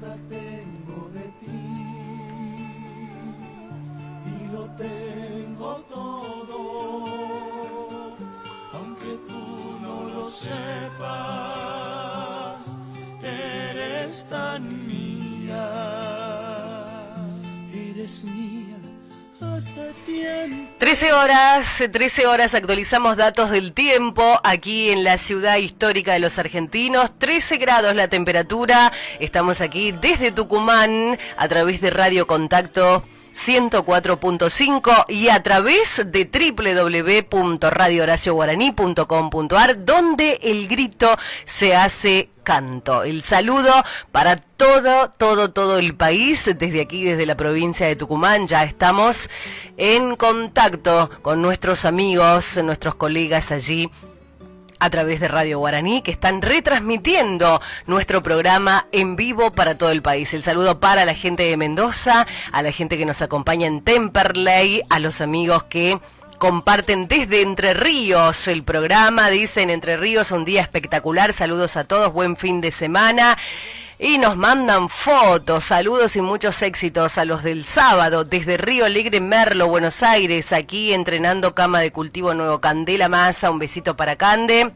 Tengo de ti. Y lo tengo todo, aunque tú no lo sepas, eres tan mía, eres mía. Hace tiempo 13 horas, 13 horas actualizamos datos del tiempo aquí en la ciudad histórica de los argentinos. 13 grados la temperatura. Estamos aquí desde Tucumán a través de Radio Contacto 104.5 y a través de www.radiohoracioguaraní.com.ar donde el grito se hace canto. El saludo para todo, todo, todo el país. Desde aquí, desde la provincia de Tucumán, ya estamos en contacto con nuestros amigos, nuestros colegas allí a través de Radio Guaraní, que están retransmitiendo nuestro programa en vivo para todo el país. El saludo para la gente de Mendoza, a la gente que nos acompaña en Temperley, a los amigos que comparten desde Entre Ríos el programa, dicen Entre Ríos, un día espectacular, saludos a todos, buen fin de semana. Y nos mandan fotos, saludos y muchos éxitos a los del sábado desde Río Alegre, Merlo, Buenos Aires, aquí entrenando cama de cultivo Nuevo Candela Masa, un besito para Cande.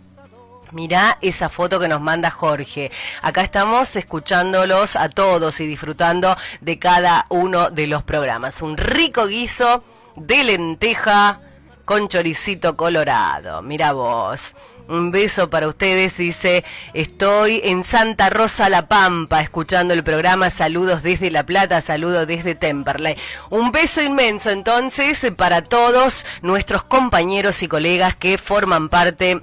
Mirá esa foto que nos manda Jorge. Acá estamos escuchándolos a todos y disfrutando de cada uno de los programas. Un rico guiso de lenteja con choricito colorado. Mira vos. Un beso para ustedes, dice, estoy en Santa Rosa La Pampa escuchando el programa, saludos desde La Plata, saludos desde Temperley. Un beso inmenso entonces para todos nuestros compañeros y colegas que forman parte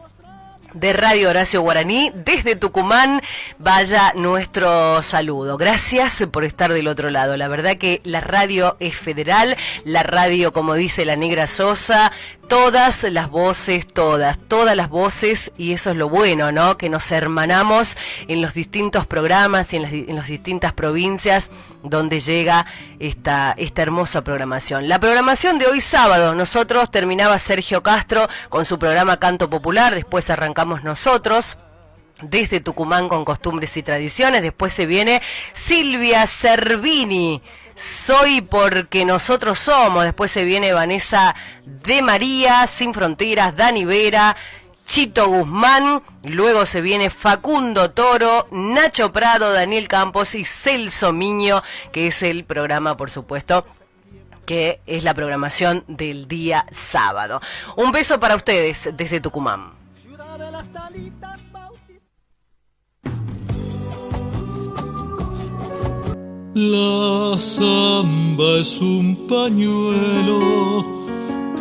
de Radio Horacio Guaraní. Desde Tucumán, vaya nuestro saludo. Gracias por estar del otro lado. La verdad que la radio es federal, la radio, como dice la negra Sosa, todas las voces, todas, todas las voces, y eso es lo bueno, ¿no? Que nos hermanamos en los distintos programas y en las, distintas provincias donde llega esta, esta hermosa programación. La programación de hoy sábado, nosotros terminaba Sergio Castro con su programa Canto Popular, después arrancamos nosotros desde Tucumán con costumbres y tradiciones. Después se viene Silvia Cervini. Soy porque nosotros somos. Después se viene Vanessa de María, Sin Fronteras, Dani Vera, Chito Guzmán. Luego se viene Facundo Toro, Nacho Prado, Daniel Campos y Celso Miño, que es el programa, por supuesto, que es la programación del día sábado. Un beso para ustedes desde Tucumán. ciudad de las talitas La samba es un pañuelo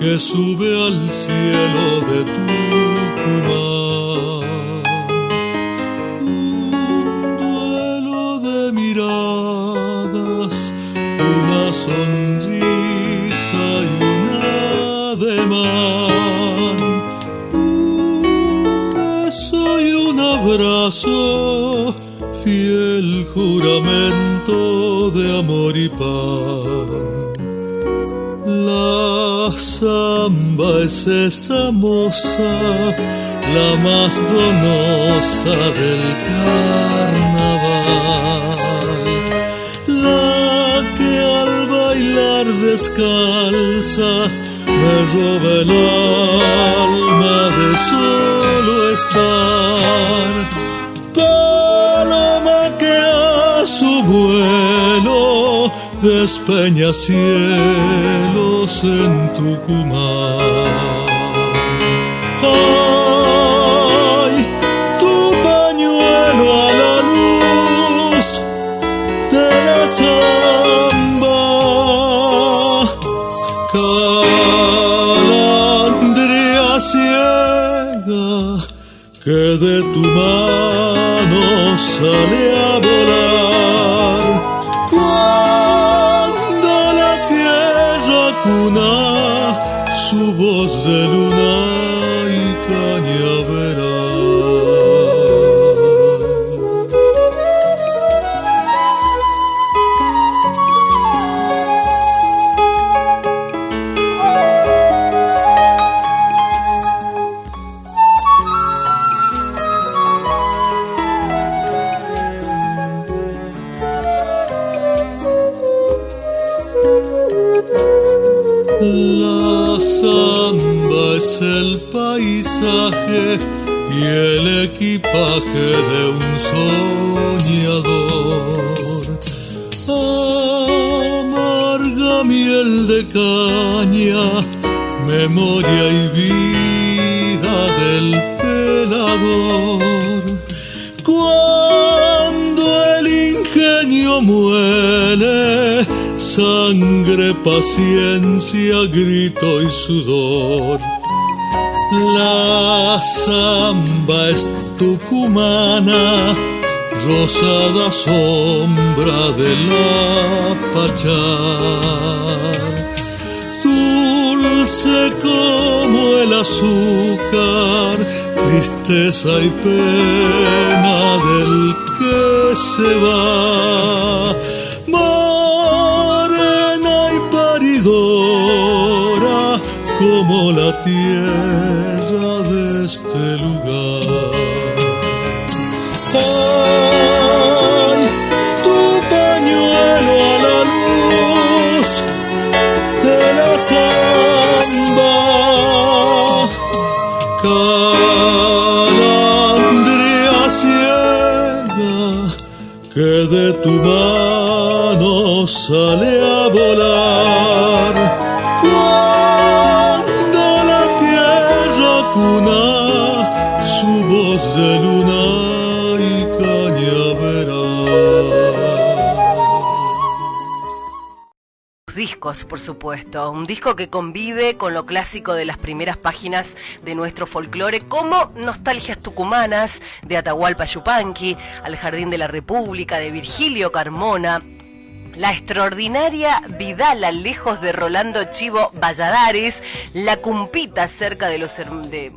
que sube al cielo de Tucumán. Un duelo de miradas, una sonrisa y un ademán. Un beso y un abrazo, fiel juramento de amor y pan. La samba es esa moza, la más donosa del carnaval. La que al bailar descalza me roba el alma de solo estar. Despeña cielos en Tucumán. Ay, tu pañuelo a la luz de la samba. Calandria ciega que de tu mano sale su memoria y vida del pelador. Cuando el ingenio muere, sangre, paciencia, grito y sudor. La samba es tucumana, rosada sombra de la pachar. Como el azúcar, tristeza y pena del que se va. Morena y paridora como la tierra de este lugar. Sale a volar. Cuando la tierra cuna su voz de luna y discos, por supuesto. Un disco que convive con lo clásico de las primeras páginas de nuestro folclore, como Nostalgias Tucumanas de Atahualpa Yupanqui, Al Jardín de la República de Virgilio Carmona. La extraordinaria Vidala, lejos de Rolando Chivo Valladares, la cumpita cerca de los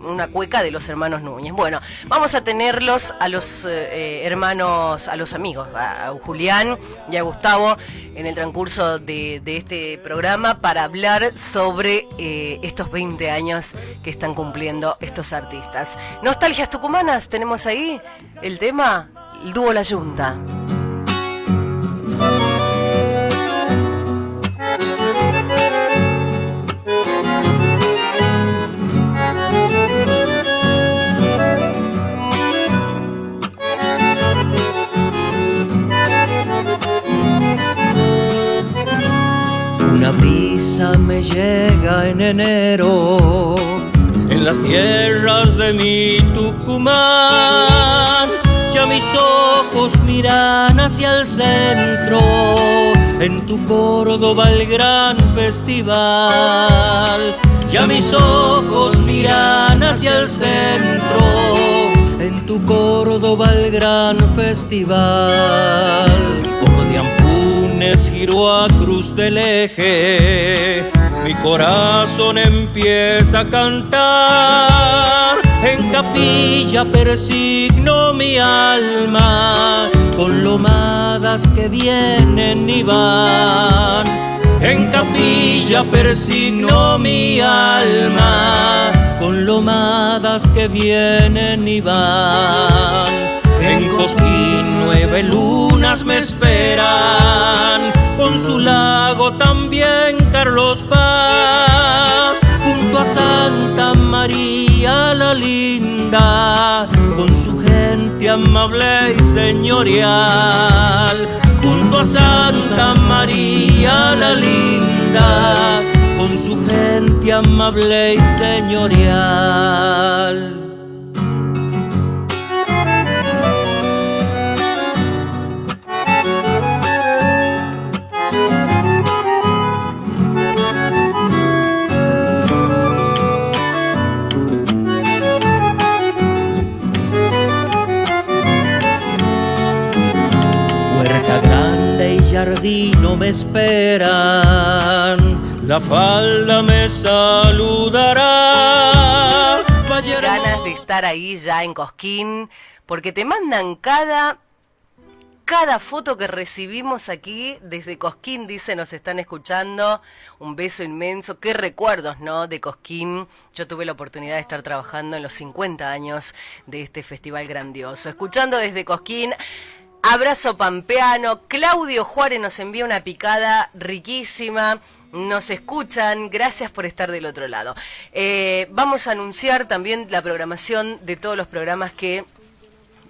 una cueca de los hermanos Núñez. Bueno, vamos a tenerlos a los eh, hermanos, a los amigos, a, Julián y a Gustavo en el transcurso de, de este programa para hablar sobre eh, estos 20 años que están cumpliendo estos artistas. Nostalgias tucumanas, tenemos ahí el tema, el dúo La Yunta. Me llega en enero en las tierras de mi Tucumán. Ya mis ojos miran hacia el centro, en tu Córdoba el gran festival. Ya mis ojos miran hacia el centro, en tu Córdoba el gran festival. Anfunes giró a Cruz del Eje, mi corazón empieza a cantar. En capilla persigno mi alma con lomadas que vienen y van. En capilla persigno mi alma con lomadas que vienen y van. Cosquín nueve lunas me esperan, con su lago también Carlos Paz, junto a Santa María la linda, con su gente amable y señorial, junto a Santa María la linda, con su gente amable y señorial. Jardino me esperan, la falda me saludará. Ganas de estar ahí ya en Cosquín, porque te mandan cada cada foto que recibimos aquí desde Cosquín, dice, nos están escuchando. Un beso inmenso. Qué recuerdos, ¿no? De Cosquín. Yo tuve la oportunidad de estar trabajando en los 50 años de este festival grandioso. Escuchando desde Cosquín Abrazo pampeano. Claudio Juárez nos envía una picada riquísima. Nos escuchan. Gracias por estar del otro lado. Eh, vamos a anunciar también la programación de todos los programas que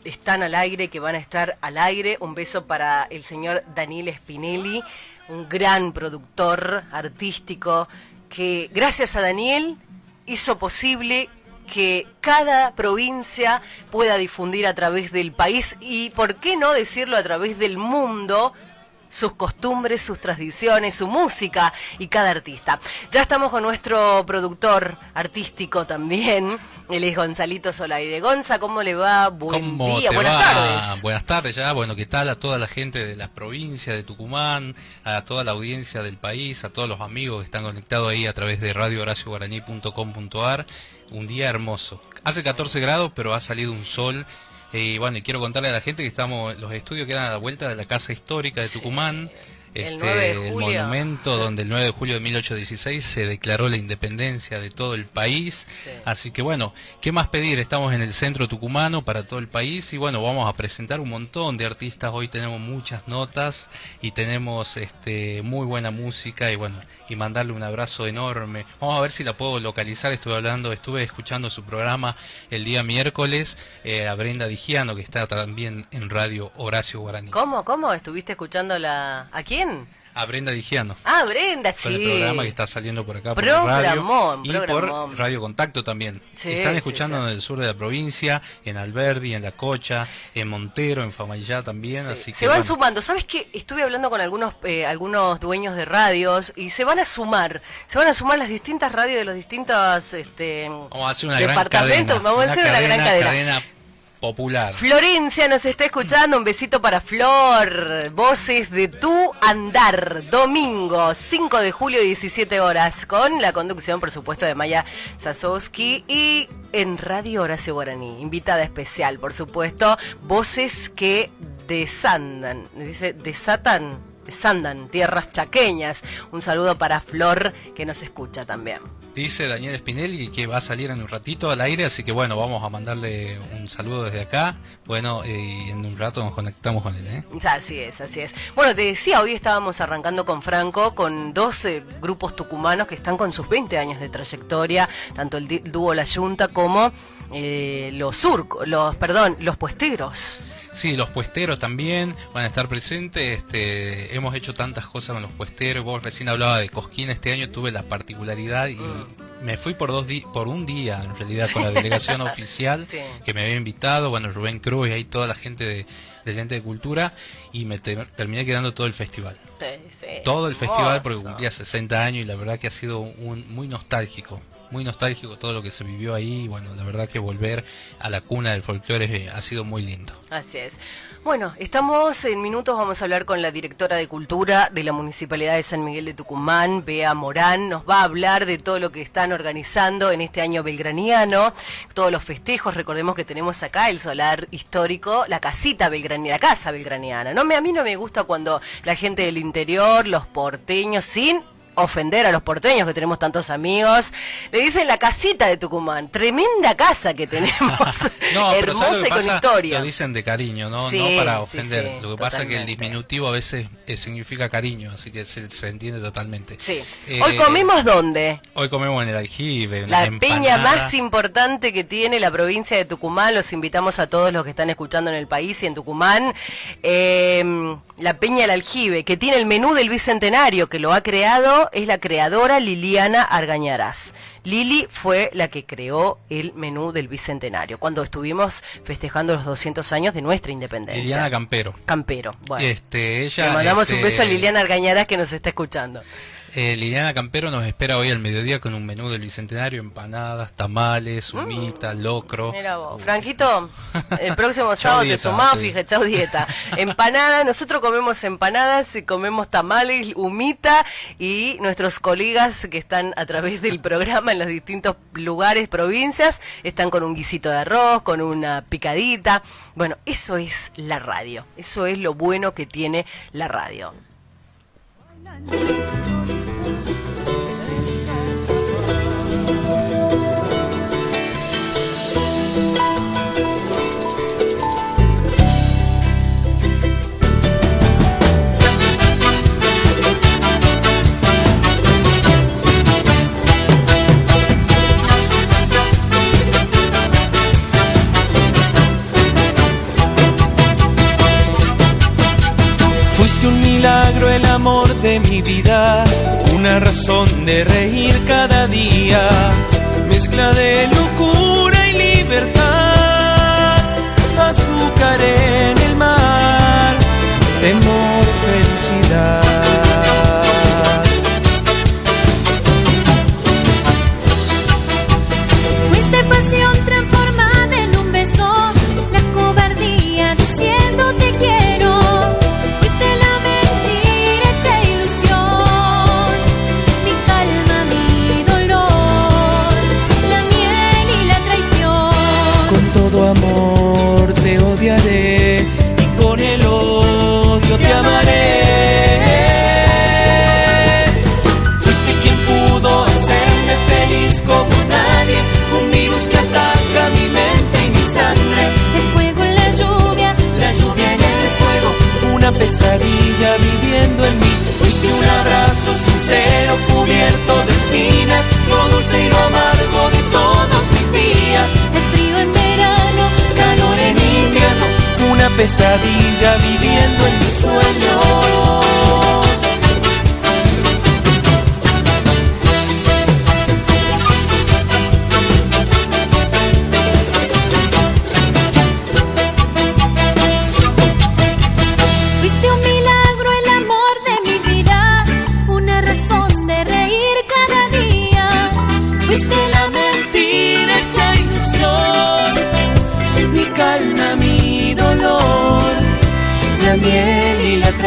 están al aire, que van a estar al aire. Un beso para el señor Daniel Spinelli, un gran productor artístico que gracias a Daniel hizo posible que cada provincia pueda difundir a través del país y, ¿por qué no decirlo, a través del mundo? sus costumbres, sus tradiciones, su música y cada artista. Ya estamos con nuestro productor artístico también, él es Gonzalito Solaire. Gonza, ¿cómo le va? Buen día, buenas tardes. Buenas tardes ya, bueno, ¿qué tal a toda la gente de las provincias de Tucumán, a toda la audiencia del país, a todos los amigos que están conectados ahí a través de radiohoracioguaraní.com.ar un día hermoso. Hace 14 grados, pero ha salido un sol. Y bueno, y quiero contarle a la gente que estamos, los estudios quedan a la vuelta de la Casa Histórica de Tucumán el, este, monumento donde el 9 de julio de 1816 se declaró la independencia de todo el país. Así que bueno, ¿qué más pedir? Estamos en el centro tucumano para todo el país y bueno, vamos a presentar un montón de artistas. Hoy tenemos muchas notas y tenemos este muy buena música y bueno, y mandarle un abrazo enorme. Vamos a ver si la puedo localizar. Estuve hablando, estuve escuchando su programa el día miércoles eh, a Brenda Digiano que está también en Radio Horacio Guaraní. ¿Cómo? ¿Cómo? ¿Estuviste escuchando la... ¿A quién? A Brenda Digiano. Ah, Brenda, sí. el programa que está saliendo por acá por radio. Y por Radio Contacto también. Están escuchando en el sur de la provincia, en Alberdi, en La Cocha, en Montero, en Famayá también. Así que, se van sumando. ¿Sabes qué? Estuve hablando con algunos, eh, algunos dueños de radios y se van a sumar. Se van a sumar las distintas radios de los distintos este, Vamos a hacer una gran cadena. Vamos a hacer una gran cadena popular. Florencia nos está escuchando, un besito para Flor. Voces de tu andar, domingo 5 de julio 17 horas, con la conducción, por supuesto, de Maya Sasowski y en Radio Horacio Guaraní. Invitada especial, por supuesto, voces que desandan, dice, desatan, desandan tierras chaqueñas. Un saludo para Flor que nos escucha también. Dice Daniel Spinelli que va a salir en un ratito al aire, así que bueno, vamos a mandarle un saludo desde acá. Bueno, y en un rato nos conectamos con él. ¿eh? Así es, así es. Bueno, te decía, hoy estábamos arrancando con Franco, con 12 grupos tucumanos que están con sus 20 años de trayectoria, tanto el dúo La Junta como eh, los surcos, los, perdón, los puesteros. Sí, los puesteros también van a estar presentes. Este, hemos hecho tantas cosas con los puesteros. Vos recién hablaba de Cosquín. Este año tuve la particularidad y me fui por dos por un día en realidad con la delegación oficial que me había invitado. Bueno, Rubén Cruz y ahí toda la gente de, del ente de cultura y me terminé quedando todo el festival. todo el festival porque cumplía 60 años y la verdad que ha sido un, muy nostálgico muy nostálgico todo lo que se vivió ahí. Bueno, la verdad que volver a la cuna del folclore eh, ha sido muy lindo. Así es. Bueno, estamos en minutos, vamos a hablar con la directora de Cultura de la Municipalidad de San Miguel de Tucumán, Bea Morán, nos va a hablar de todo lo que están organizando en este año belgraniano, todos los festejos, recordemos que tenemos acá el solar histórico, la casita belgraniana, la casa belgraniana. No a mí no me gusta cuando la gente del interior, los porteños, sin ofender a los porteños que tenemos tantos amigos. Le dicen la casita de Tucumán, tremenda casa que tenemos, no, hermosa y con historia. Lo dicen de cariño, no, para ofender. lo que pasa es que el disminutivo a veces eh, significa cariño, así que se, entiende totalmente. Eh, hoy comemos dónde? Hoy comemos en el aljibe. La peña más importante que tiene la provincia de Tucumán. Los invitamos a todos los que están escuchando en el país y en Tucumán. Eh, la peña del aljibe, que tiene el menú del bicentenario, que lo ha creado es la creadora Liliana Argañarás. Lili fue la que creó el menú del Bicentenario, cuando estuvimos festejando los 200 años de nuestra independencia. Liliana Campero. Campero, bueno. Este, ella, Le mandamos un este, beso a Liliana Argañarás que nos está escuchando. Eh, Liliana Campero nos espera hoy al mediodía con un menú del Bicentenario, empanadas, tamales, mm. humita, locro. Mira vos. Franquito, el próximo sábado te sumás, fíjate, chau dieta. Empanada, nosotros comemos empanadas, y comemos tamales, humita y nuestros colegas que están a través del programa en los distintos lugares, provincias, están con un guisito de arroz, con una picadita. Bueno, eso es la radio, eso es lo bueno que tiene la radio. 看见心中 el amor de mi vida, una razón de reír cada día, mezcla de locura y libertad, azúcar en el mar, temor, felicidad. Mí. Fuiste un abrazo sincero cubierto de espinas, lo dulce y lo amargo de todos mis días. el frío en verano, calor en invierno, una pesadilla viviendo en mis sueños.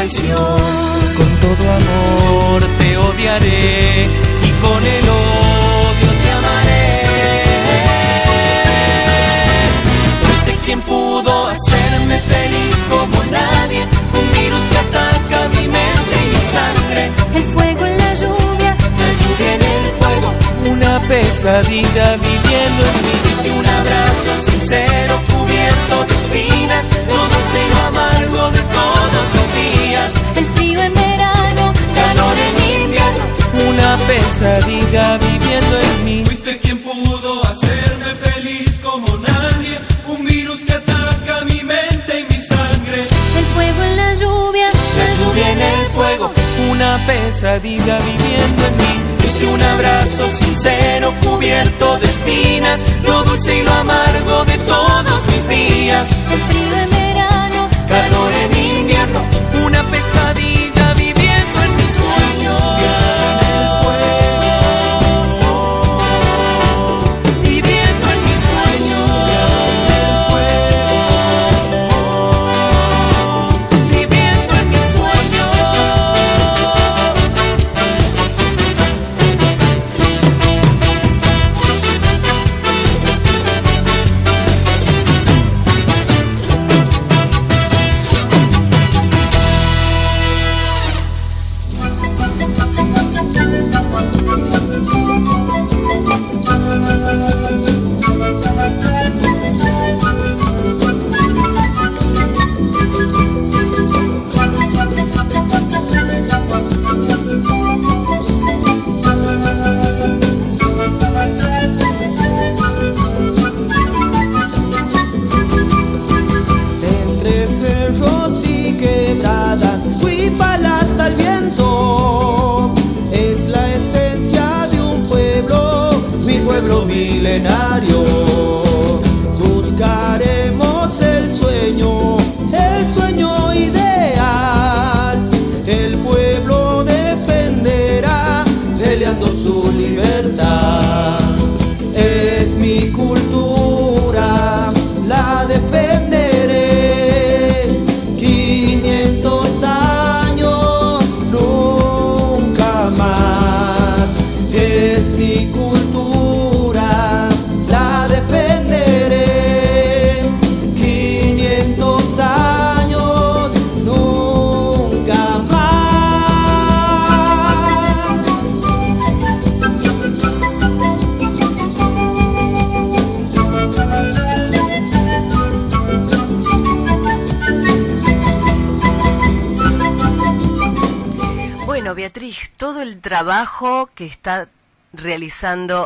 Traición. Con todo amor te odiaré y con el odio te amaré. Fuiste quien pudo hacerme feliz como nadie, un virus que ataca mi mente y mi sangre. el fuego en la lluvia, La lluvia en el fuego, una pesadilla viviendo en mí. Y un abrazo sincero cubierto de espinas, lo dulce pesadilla viviendo en mí. Fuiste quien pudo hacerme feliz como nadie, un virus que ataca mi mente y mi sangre. el fuego en la lluvia, La lluvia en el fuego, una pesadilla viviendo en mí. Fuiste un abrazo sincero cubierto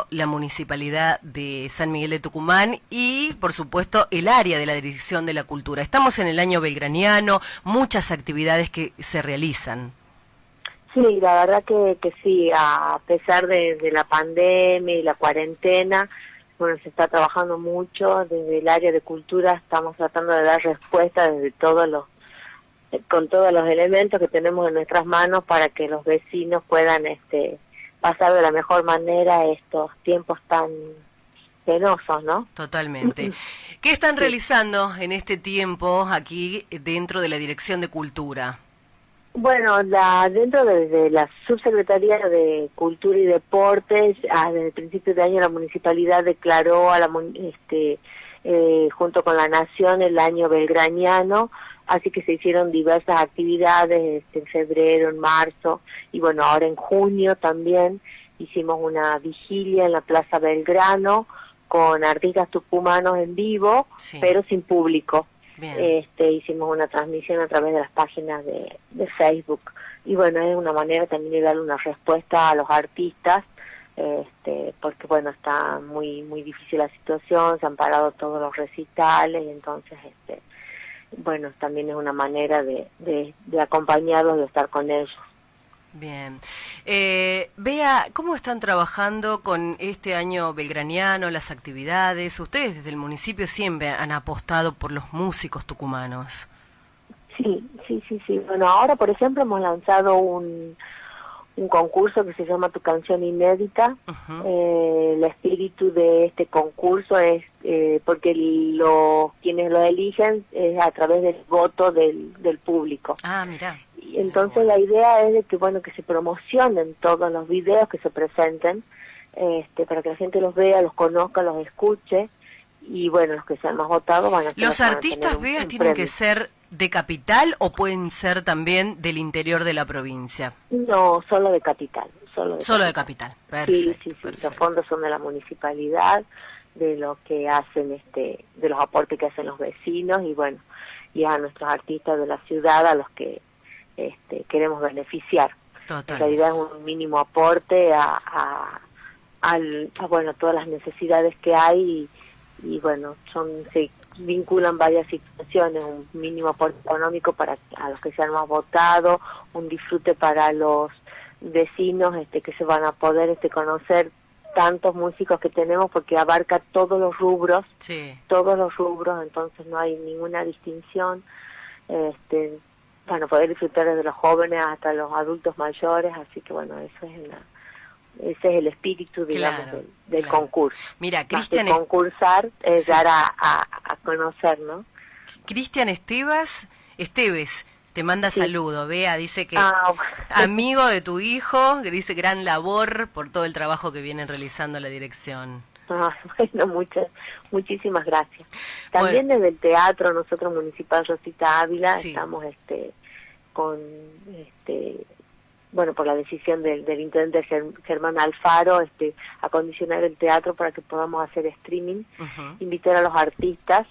la Municipalidad de San Miguel de Tucumán y, por supuesto, el área de la Dirección de la Cultura. Estamos en el año belgraniano, muchas actividades que se realizan. Sí, la verdad que, que sí, a pesar de, de la pandemia y la cuarentena, bueno, se está trabajando mucho desde el área de cultura, estamos tratando de dar respuesta desde todos los con todos los elementos que tenemos en nuestras manos para que los vecinos puedan este pasar de la mejor manera estos tiempos tan penosos, ¿no? Totalmente. ¿Qué están realizando en este tiempo aquí dentro de la Dirección de Cultura? Bueno, la, dentro de, de la Subsecretaría de Cultura y Deportes, ah, desde el principio de año la municipalidad declaró a la, este, eh, junto con la Nación el año belgraniano, así que se hicieron diversas actividades este, en febrero, en marzo y bueno, ahora en junio también hicimos una vigilia en la Plaza Belgrano con artistas tucumanos en vivo, Sí. pero sin público. Bien. Este, hicimos una transmisión a través de las páginas de, de Facebook. Y bueno, es una manera también de darle una respuesta a los artistas, este, porque bueno, está muy muy difícil la situación, se han parado todos los recitales, y entonces, este, bueno, también es una manera de, de, de acompañarlos, de estar con ellos. Bien. Eh, Bea, ¿cómo están trabajando con este año belgraniano, las actividades? Ustedes desde el municipio siempre han apostado por los músicos tucumanos. Sí, sí, sí, sí. Bueno, ahora, por ejemplo, hemos lanzado un, un concurso que se llama Tu canción inédita. Eh, el espíritu de este concurso es eh, porque los quienes lo eligen es a través del voto del, del público. Ah, mira. Y entonces la idea es de que bueno que se promocionen todos los videos que se presenten, este, para que la gente los vea, los conozca, los escuche y bueno los que sean más votados van a ¿Los artistas, un tienen que ser de capital o pueden ser también del interior de la provincia? No, solo de capital, solo de Solo de capital. capital. Sí, sí, sí, perfecto. los fondos son de la municipalidad, de lo que hacen, este, de los aportes que hacen los vecinos y bueno, y a nuestros artistas de la ciudad a los que este, queremos beneficiar. En Total. realidad es un mínimo aporte a, a, al- a, bueno, todas las necesidades que hay y, y, bueno, son se vinculan varias situaciones, un mínimo aporte económico para a los que se han más votado, un disfrute para los vecinos este que se van a poder este conocer tantos músicos que tenemos porque abarca todos los rubros Sí. todos los rubros, entonces no hay ninguna distinción. Este, bueno, poder disfrutar desde los jóvenes hasta los adultos mayores, así que bueno, eso es la, ese es el espíritu, digamos, Claro, del, del claro. concurso. Mira, Cristian es- concursar es Sí. dar a, a, a conocer, ¿no? Cristian Estebas, Esteves, te manda Sí. saludo. Bea dice que Ah, amigo de tu hijo, que dice gran labor por todo el trabajo que vienen realizando la dirección. Ah, bueno, muchas, muchísimas gracias. También desde el teatro, nosotros Municipal Rosita Ávila, Sí. estamos este con, este bueno, por la decisión del, del intendente Ger- Germán Alfaro, este acondicionar el teatro para que podamos hacer streaming, invitar a los artistas,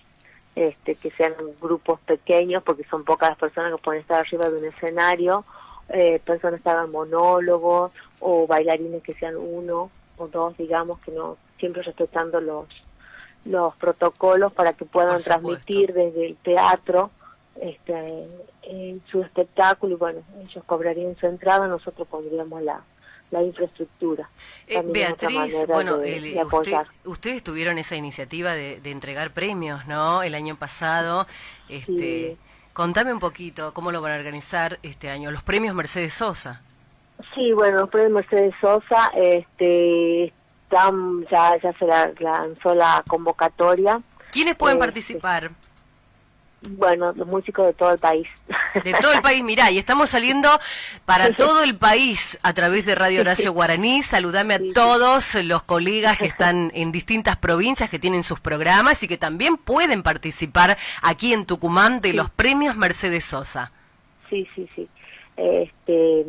este que sean grupos pequeños, porque son pocas las personas que pueden estar arriba de un escenario, eh, personas que hagan monólogos o bailarines que sean uno o dos, digamos, que no siempre respetando los los protocolos para que puedan transmitir desde el teatro este su espectáculo y bueno, ellos cobrarían su entrada, nosotros pondríamos la, la infraestructura. Eh, Beatriz, bueno, de- el- de usted- ustedes tuvieron esa iniciativa de, de entregar premios, ¿no? El año pasado. Este, Sí. Contame un poquito cómo lo van a organizar este año. Los premios Mercedes Sosa. Sí, bueno, después de Mercedes Sosa, este, están, ya, ya se la- lanzó la convocatoria. ¿Quiénes pueden Eh, participar? Bueno, los músicos de todo el país. De todo el país, mirá, y estamos saliendo para todo el país a través de Radio Horacio Guaraní. Saludame a todos los colegas que están en distintas provincias que tienen sus programas y que también pueden participar aquí en Tucumán de los premios Mercedes Sosa. Sí, sí, sí. Este,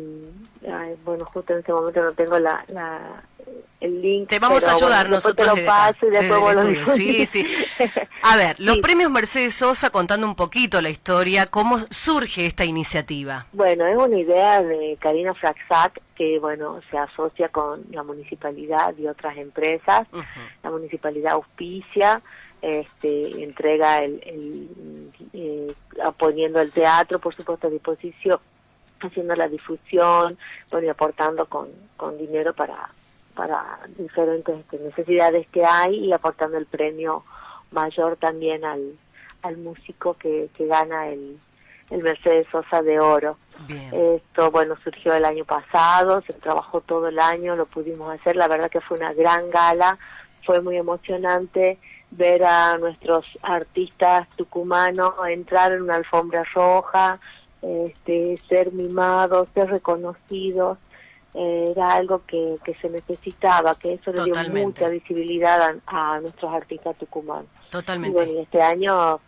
ay, bueno, justo en este momento no tengo la, la el link. Te vamos a ayudar bueno, nosotros te lo paso y después vos el lo. Sí, sí. A ver, los Sí. premios Mercedes Sosa, contando un poquito la historia, ¿cómo surge esta iniciativa? Bueno, es una idea de Karina Fraxac que, bueno, se asocia con la municipalidad y otras empresas. La municipalidad auspicia, este, entrega el, el, eh, poniendo el teatro, por supuesto, a disposición haciendo la difusión, bueno, y aportando con, con dinero para, para diferentes este, necesidades que hay y aportando el premio mayor también al, al músico que, que gana el, el Mercedes Sosa de Oro. Bien. Esto, bueno, surgió el año pasado, se trabajó todo el año, lo pudimos hacer, la verdad que fue una gran gala, fue muy emocionante ver a nuestros artistas tucumanos entrar en una alfombra roja, este, ser mimados, ser reconocidos, eh, era algo que, que se necesitaba, que eso le dio mucha visibilidad a, a nuestros artistas tucumanos. Y Totalmente. bueno, y este año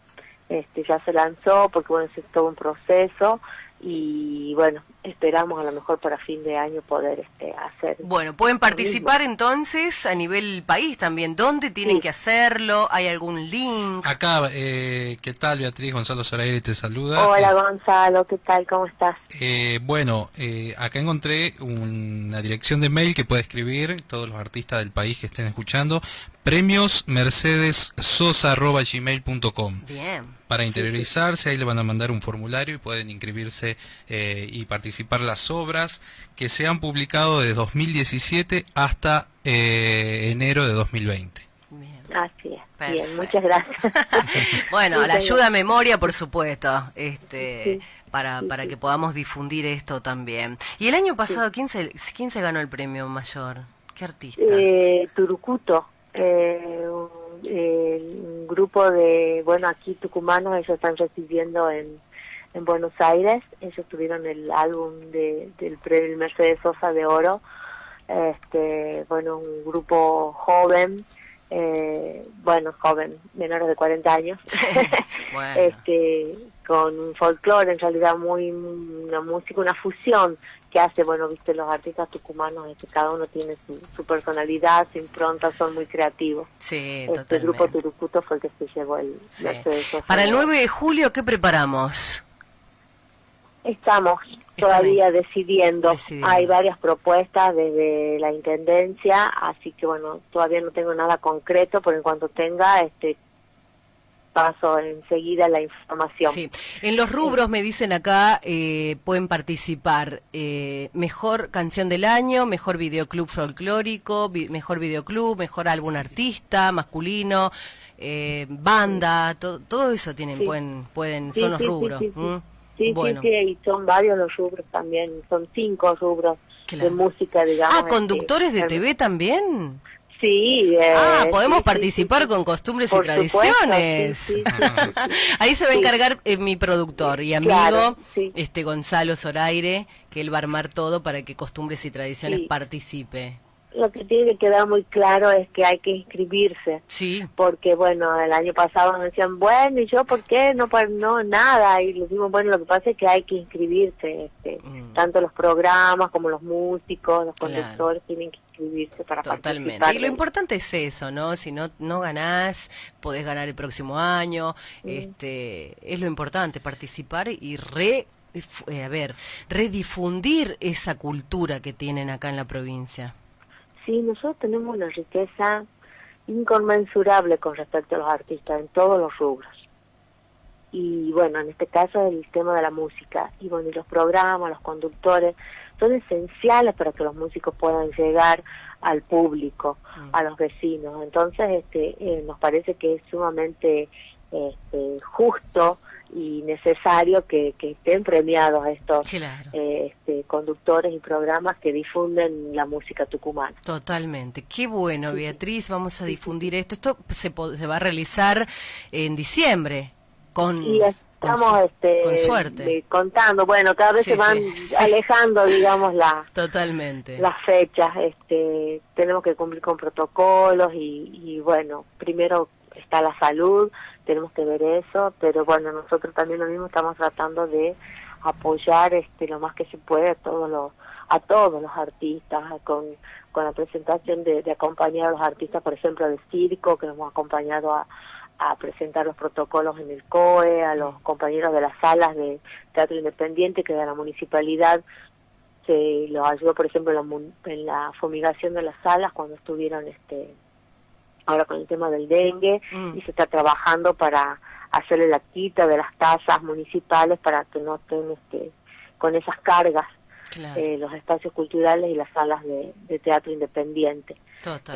este, ya se lanzó porque bueno, es todo un proceso y bueno, esperamos a lo mejor para fin de año poder este, hacer. Bueno, pueden participar entonces a nivel país también. ¿Dónde tienen Sí. que hacerlo? ¿Hay algún link? Acá, eh, ¿qué tal Beatriz? Gonzalo Zoraire te saluda. Hola Eh, Gonzalo, ¿qué tal? ¿Cómo estás? Eh, bueno, eh, acá encontré una dirección de mail que puede escribir todos los artistas del país que estén escuchando. Premios mercedessosa.gmail.com Bien. Para interiorizarse, ahí le van a mandar un formulario y pueden inscribirse eh, y participar las obras que se han publicado de 2017 hasta eh, enero de 2020. Bien. Así es. Perfecto. Bien, muchas gracias. Bueno, la ayuda a memoria, por supuesto, este, Sí, para, sí, para sí. que podamos difundir esto también. Y el año pasado, ¿quién se, quién se ganó el premio mayor? ¿Qué artista? Eh, Turucuto, eh, un, eh, un grupo de, bueno, aquí tucumanos, ellos están recibiendo en, en Buenos Aires, ellos tuvieron el álbum de, del premio Mercedes Sosa de Oro, este, bueno, un grupo joven, eh, bueno, joven, menores de 40 años, Bueno. este, con un folclore, en realidad muy una música, una fusión que hace, bueno, viste, los artistas tucumanos, este, cada uno tiene su, su personalidad, su impronta, son muy creativos. Sí, Este grupo totalmente. Turucuto fue el que se llevó el Sí. Para el de Oro. 9 de julio, ¿qué preparamos? Estamos todavía decidiendo. Decidiendo. Hay varias propuestas desde la intendencia, así que bueno, todavía no tengo nada concreto, pero en cuanto tenga, este paso enseguida la información. Sí. En los rubros me dicen acá, eh, pueden participar eh, mejor canción del año, mejor videoclub folclórico, vi- mejor videoclub, mejor álbum artista, masculino, eh, banda, to- todo eso tienen, Sí. pueden, pueden, Sí, son los sí, rubros. Sí, bueno. sí, sí, y son varios los rubros también, son cinco rubros Claro. de música, digamos. Ah, este, conductores de em, TV también. Sí. eh, Ah, podemos sí, participar sí, con costumbres Por y tradiciones. supuesto, sí. Ahí se va a encargar eh, mi productor y amigo, Claro, sí. este Gonzalo Zoraire, que él va a armar todo para que costumbres y tradiciones Sí. participe. Lo que tiene que quedar muy claro es que hay que inscribirse. Sí, porque bueno, el año pasado nos decían, bueno, ¿y yo por qué? No, pa- no nada, y le dijimos, bueno, lo que pasa es que hay que inscribirse, este, Mm. tanto los programas como los músicos, los Claro. conductores tienen que inscribirse para totalmente. participar. Y lo importante es eso, ¿no? Si no no ganás, podés ganar el próximo año. Mm. Este, es lo importante, participar y re eh, a ver, redifundir esa cultura que tienen acá en la provincia. Sí, nosotros tenemos una riqueza inconmensurable con respecto a los artistas en todos los rubros. Y bueno, en este caso el tema de la música. Y bueno, y los programas, los conductores, son esenciales para que los músicos puedan llegar al público, Mm. a los vecinos. Entonces, este, eh, nos parece que es sumamente este, justo y necesario que, que estén premiados estos Claro. eh, este, conductores y programas que difunden la música tucumana. Totalmente. Qué bueno, Beatriz. Vamos a difundir esto. Esto se, se va a realizar en diciembre. Con, Y con estamos su- este, con suerte. eh, contando, bueno, cada vez Sí, se van sí, sí. alejando, digamos, la, Totalmente. las fechas. Este, tenemos que cumplir con protocolos y, y, bueno, primero está la salud, tenemos que ver eso, pero bueno, nosotros también lo mismo estamos tratando de apoyar este lo más que se puede a todos los a todos los artistas con, con la presentación de, de acompañar a los artistas por ejemplo del circo que nos hemos acompañado a, a presentar los protocolos en el COE a los compañeros de las salas de teatro independiente que de la municipalidad se los ayudó por ejemplo en la, en la fumigación de las salas cuando estuvieron este ahora con el tema del dengue Mm. y se está trabajando para hacerle la quita de las tasas municipales para que no estén este con esas cargas Claro, eh, los espacios culturales y las salas de, de teatro independiente.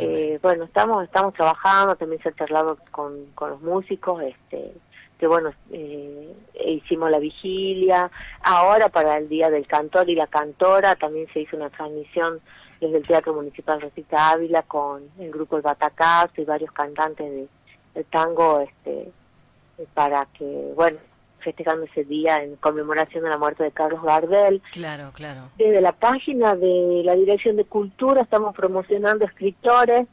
Eh, bueno, estamos estamos trabajando, también se ha charlado con, con los músicos, este que bueno, eh, hicimos la vigilia, ahora para el Día del Cantor y la Cantora también se hizo una transmisión desde el Teatro Municipal Rosita Ávila con el grupo El Batacazo y varios cantantes de, de tango este para que, bueno, festejando ese día en conmemoración de la muerte de Carlos Gardel. Claro, claro. Desde la página de la Dirección de Cultura estamos promocionando escritores,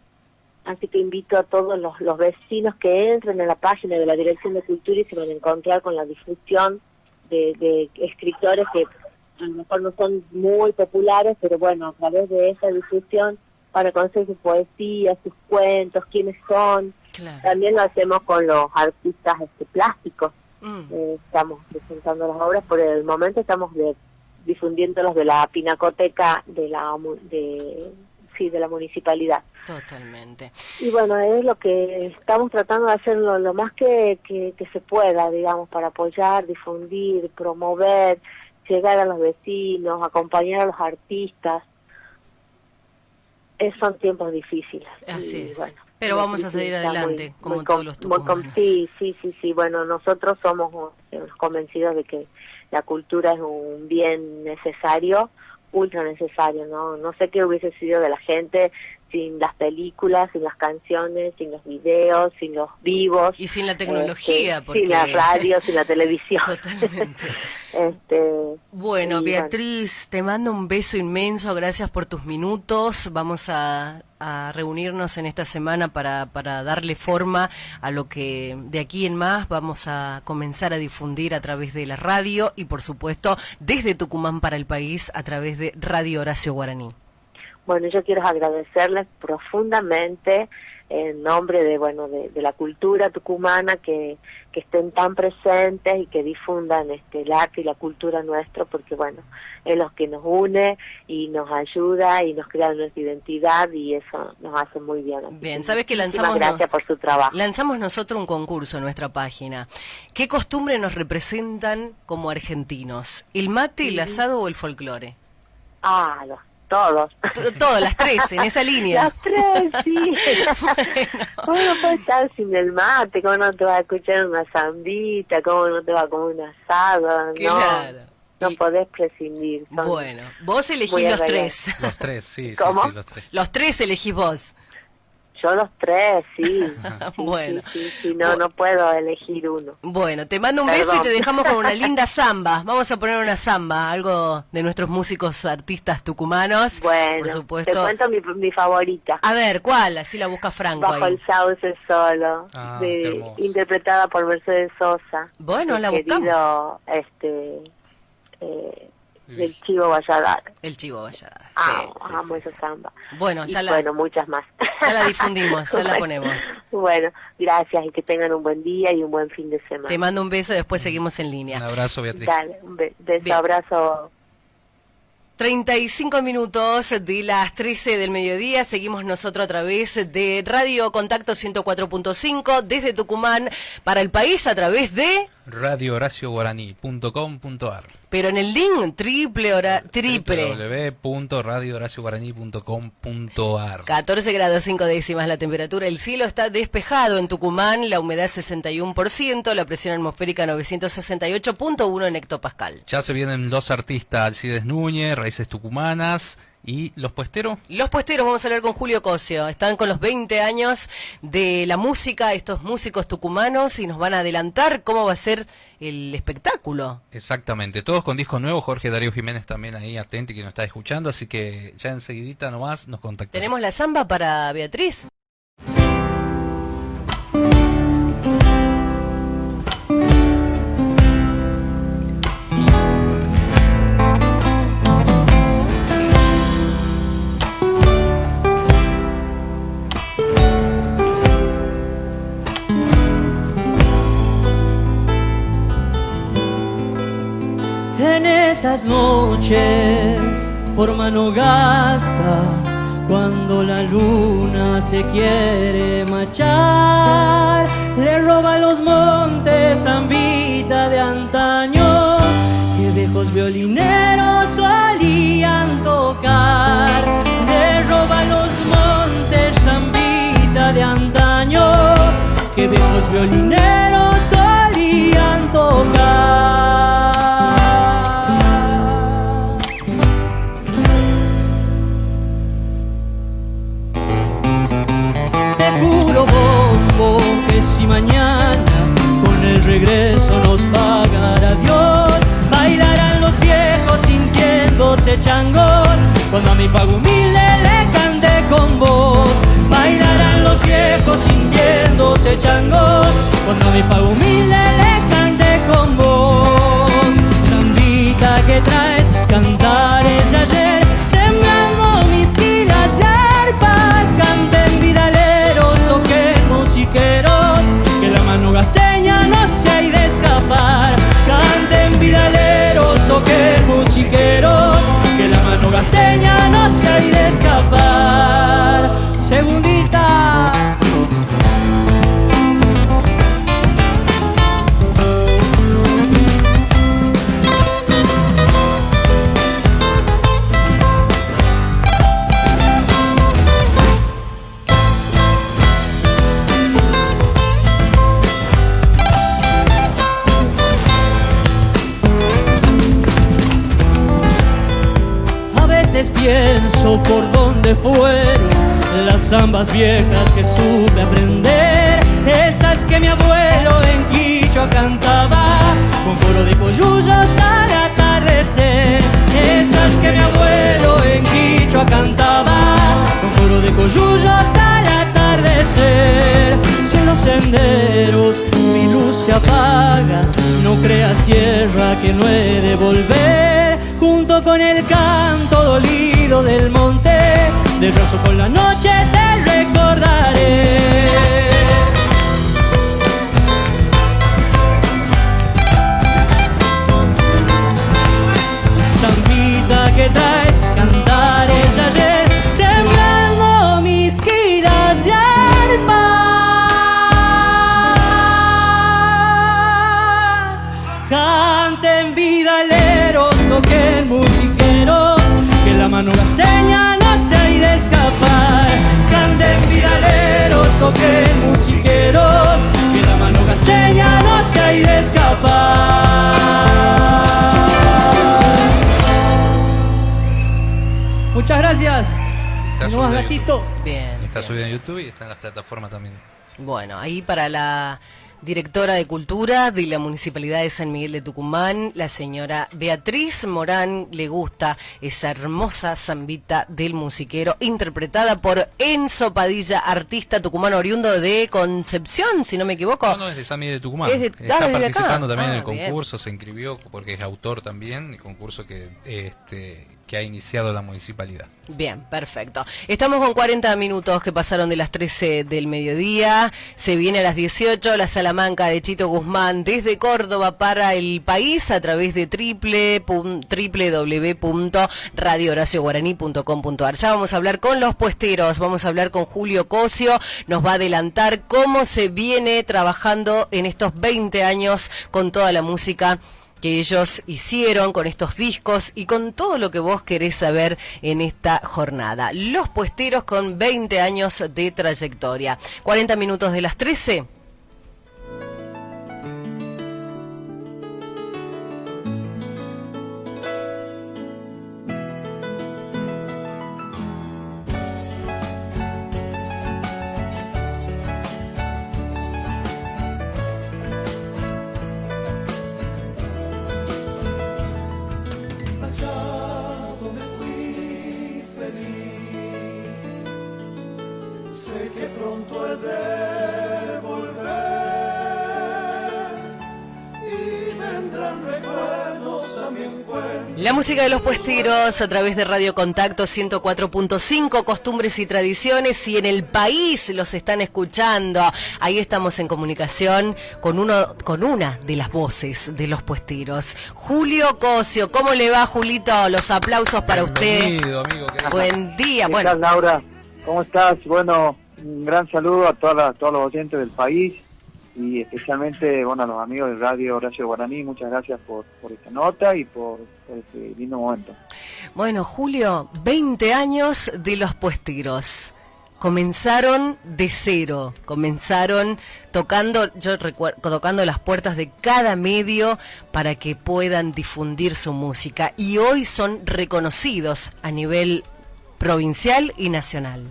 así que invito a todos los, los vecinos que entren en la página de la Dirección de Cultura y se van a encontrar con la difusión de, de escritores que a lo mejor no son muy populares, pero bueno, a través de esa difusión van a conocer su poesía, sus cuentos, quiénes son. Claro. También lo hacemos con los artistas este, plásticos Mm, eh, estamos presentando las obras, por el momento estamos de, difundiéndolos de la pinacoteca de la de sí de la municipalidad. totalmente. Y bueno, es lo que estamos tratando de hacer lo, lo más que, que, que se pueda, digamos, para apoyar, difundir, promover, llegar a los vecinos, acompañar a los artistas. Es, son tiempos difíciles. Así y es. bueno, Pero vamos a está adelante, como com- todos los muy tucumanos. Sí, sí, sí, sí. Bueno, nosotros somos eh, convencidos de que la cultura es un bien necesario, ultra necesario, ¿no? No sé qué hubiese sido de la gente sin las películas, sin las canciones, sin los videos, sin los vivos. Y sin la tecnología, este, porque... Sin la radio, sin la televisión. Totalmente. este, Bueno, Beatriz, te mando un beso inmenso, gracias por tus minutos. Vamos a, a reunirnos en esta semana para, para darle forma a lo que de aquí en más vamos a comenzar a difundir a través de la radio y por supuesto desde Tucumán para el país a través de Radio Horacio Guaraní. Bueno, yo quiero agradecerles profundamente en nombre de bueno de, de la cultura tucumana que, que estén tan presentes y que difundan este el arte y la cultura nuestro porque bueno es lo que nos une y nos ayuda y nos crea nuestra identidad y eso nos hace muy bien. Así Bien, sabes que lanzamos gracias por su trabajo. Lanzamos nosotros un concurso en nuestra página. ¿Qué costumbre nos representan como argentinos? ¿El mate, el asado o el folclore? Ah, los, todos. T- Todas las tres, en esa línea. Las tres, sí. ¿Cómo no puedes estar sin el mate? ¿Cómo no te vas a escuchar una zambita? ¿Cómo no te va a comer un asado? Claro. No, no Y- podés prescindir. son Bueno, vos elegís los tres. Los tres, sí, sí, ¿Cómo? sí, los tres. Los tres elegís vos. Yo los tres, sí. Bueno. Sí, sí, sí, no, no puedo elegir uno. Bueno, te mando un beso y te dejamos con una linda samba. Vamos a poner una samba, algo de nuestros músicos artistas tucumanos. Bueno, por te cuento mi, mi favorita. A ver, ¿cuál? Así la busca Franco Bajo ahí. el sauce solo, Ah, de- interpretada por Mercedes Sosa. Bueno, la buscamos. querido, este, eh. Del Chivo Valladar. El chivo vaya. Amo, amo esa samba. Bueno, Y ya la, bueno, muchas más. ya la difundimos, ya la ponemos. Bueno, gracias y que tengan un buen día y un buen fin de semana. Te mando un beso y después seguimos en Un línea. abrazo, Beatriz. Dale, un be- beso, Bien. abrazo. 35 minutos de las 13 del mediodía. Seguimos nosotros a través de Radio Contacto 104.5 desde Tucumán para el país a través de... radiohoracioguaraní.com.ar Pero en el link triple hora, triple. www.radiohoracioguaraní.com.ar 14 grados 5 décimas la temperatura. El cielo está despejado en Tucumán, la humedad 61%, la presión atmosférica 968.1 en hectopascal. Ya se vienen los artistas Alcides Núñez, Raíces Tucumanas y los puesteros. Los puesteros, vamos a hablar con Julio Cosio. Están con los 20 años de la música, estos músicos tucumanos, y nos van a adelantar cómo va a ser el espectáculo. Exactamente, todos con disco nuevo. Jorge Darío Jiménez también ahí atento que nos está escuchando, así que ya enseguidita nomás nos contactamos. Tenemos la samba para Beatriz. esas noches por mano gasta cuando la luna se quiere machar le roba los montes ambita de antaño que viejos violineros solían tocar. Le roba los montes ambita de antaño que viejos violineros solían tocar. Si mañana con el regreso nos pagará Dios, bailarán los viejos sintiéndose changos, cuando a mi pago humilde le cante con vos. Bailarán los viejos sintiéndose changos, cuando a mi pago humilde viejas que supe aprender, esas que mi abuelo en Quichua cantaba con coro de coyullos al atardecer, esas que mi abuelo en Quichua cantaba con coro de coyullos al atardecer. Si en los senderos mi luz se apaga, no creas tierra que no he de volver, junto con el canto dolido del monte, del brazo con la noche te Cantares de ayer, sembrando mis giras y arpas. Canten vidaleros, toquen musiqueros, que la mano gasteña no se hay de escapar. Canten vidaleros, toquen musiqueros, que la mano gasteña no se hay de escapar. Muchas gracias. Está subido a gatito. Bien. Está bien. subido en YouTube y está en las plataformas también. Bueno, ahí para la directora de Cultura de la Municipalidad de San Miguel de Tucumán, la señora Beatriz Morán, le gusta esa hermosa zambita del musiquero, interpretada por Enzo Padilla, artista tucumano oriundo de Concepción, si no me equivoco. No, no, es de Sami de Tucumán. Es de- Está ah, participando acá. también en Ah, el bien. concurso, se inscribió porque es autor también, el concurso que, este, que ha iniciado la municipalidad. Bien, perfecto. Estamos con 40 minutos que pasaron de las 13 del mediodía. Se viene a las 18 la Salamanca de Chito Guzmán desde Córdoba para el país a través de triple www.radiohoracioguaraní.com.ar. Ya vamos a hablar con los puesteros, vamos a hablar con Julio Cosio, nos va a adelantar cómo se viene trabajando en estos 20 años con toda la música que ellos hicieron con estos discos y con todo lo que vos querés saber en esta jornada. Los puesteros con 20 años de trayectoria. 40 minutos de las 13. La música de los puesteros a través de Radio Contacto 104.5, costumbres y tradiciones, y en el país los están escuchando. Ahí estamos en comunicación con uno, con una de las voces de los puesteros. Julio Cosio, ¿cómo le va, Julito? Los aplausos para usted. Amigo. Buen día. ¿Qué Bueno, tal, Laura? ¿Cómo estás? Bueno, un gran saludo a todas las- todos los oyentes del país y especialmente bueno, a los amigos de Radio Horacio Guaraní. Muchas gracias por, por esta nota y por, por este lindo momento. bueno, Julio, 20 años de los puesteros. comenzaron de cero, comenzaron tocando, yo recuerdo, tocando las puertas de cada medio para que puedan difundir su música y hoy son reconocidos a nivel provincial y nacional.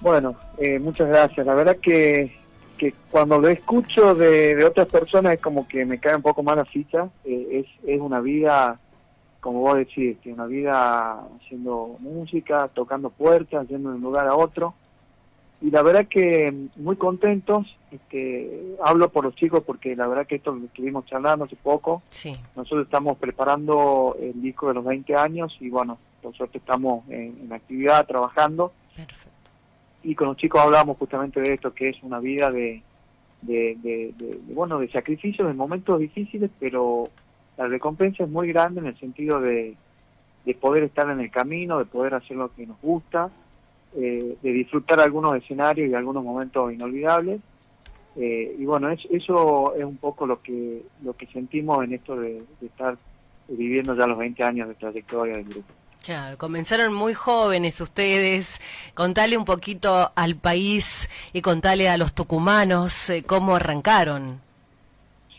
Bueno, eh, muchas gracias. La verdad que, que cuando lo escucho de, otras personas es como que me cae un poco más la ficha. Eh, es, es una vida, como vos decís, una vida haciendo música, tocando puertas, yendo de un lugar a otro. Y la verdad que muy contentos. Este, hablo por los chicos porque la verdad que esto lo estuvimos charlando hace poco. Sí. Nosotros estamos preparando el disco de los 20 años y bueno, por suerte estamos en, en actividad, trabajando. Perfecto y con los chicos hablábamos justamente de esto, que es una vida de, bueno, de sacrificios, de momentos difíciles, pero la recompensa es muy grande en el sentido de, de poder estar en el camino, de poder hacer lo que nos gusta, eh, de disfrutar algunos escenarios y algunos momentos inolvidables. Eh, y bueno, eso es un poco lo que lo que sentimos en esto de, de estar viviendo ya los 20 años de trayectoria del grupo. Claro, comenzaron muy jóvenes ustedes. Contale un poquito al país y contale a los tucumanos eh, cómo arrancaron.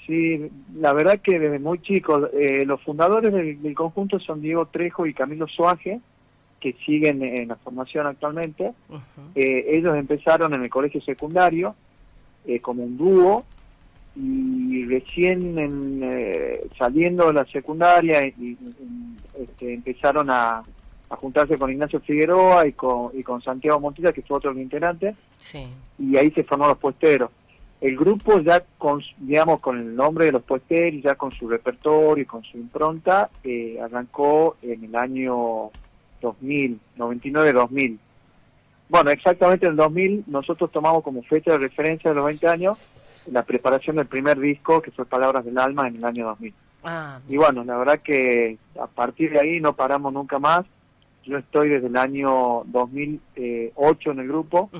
Sí, la verdad que desde muy chicos, eh, los fundadores del, conjunto son Diego Trejo y Camilo Suaje, que siguen en la formación actualmente. Eh, ellos empezaron en el colegio secundario como un dúo y recién en, saliendo de la secundaria y, este, empezaron a, juntarse con Ignacio Figueroa y con, y con Santiago Montilla, que fue otro integrante, y ahí se formó los puesteros. El grupo ya con, digamos, con el nombre de los puesteros, ya con su repertorio y con su impronta, eh, arrancó en el año 2000, 99-2000. Bueno, exactamente en el 2000 nosotros tomamos como fecha de referencia de los 20 años la preparación del primer disco, que fue Palabras del Alma, en el año 2000. Ah, y bueno, la verdad que a partir de ahí no paramos nunca más. Yo estoy desde el año 2008 en el grupo,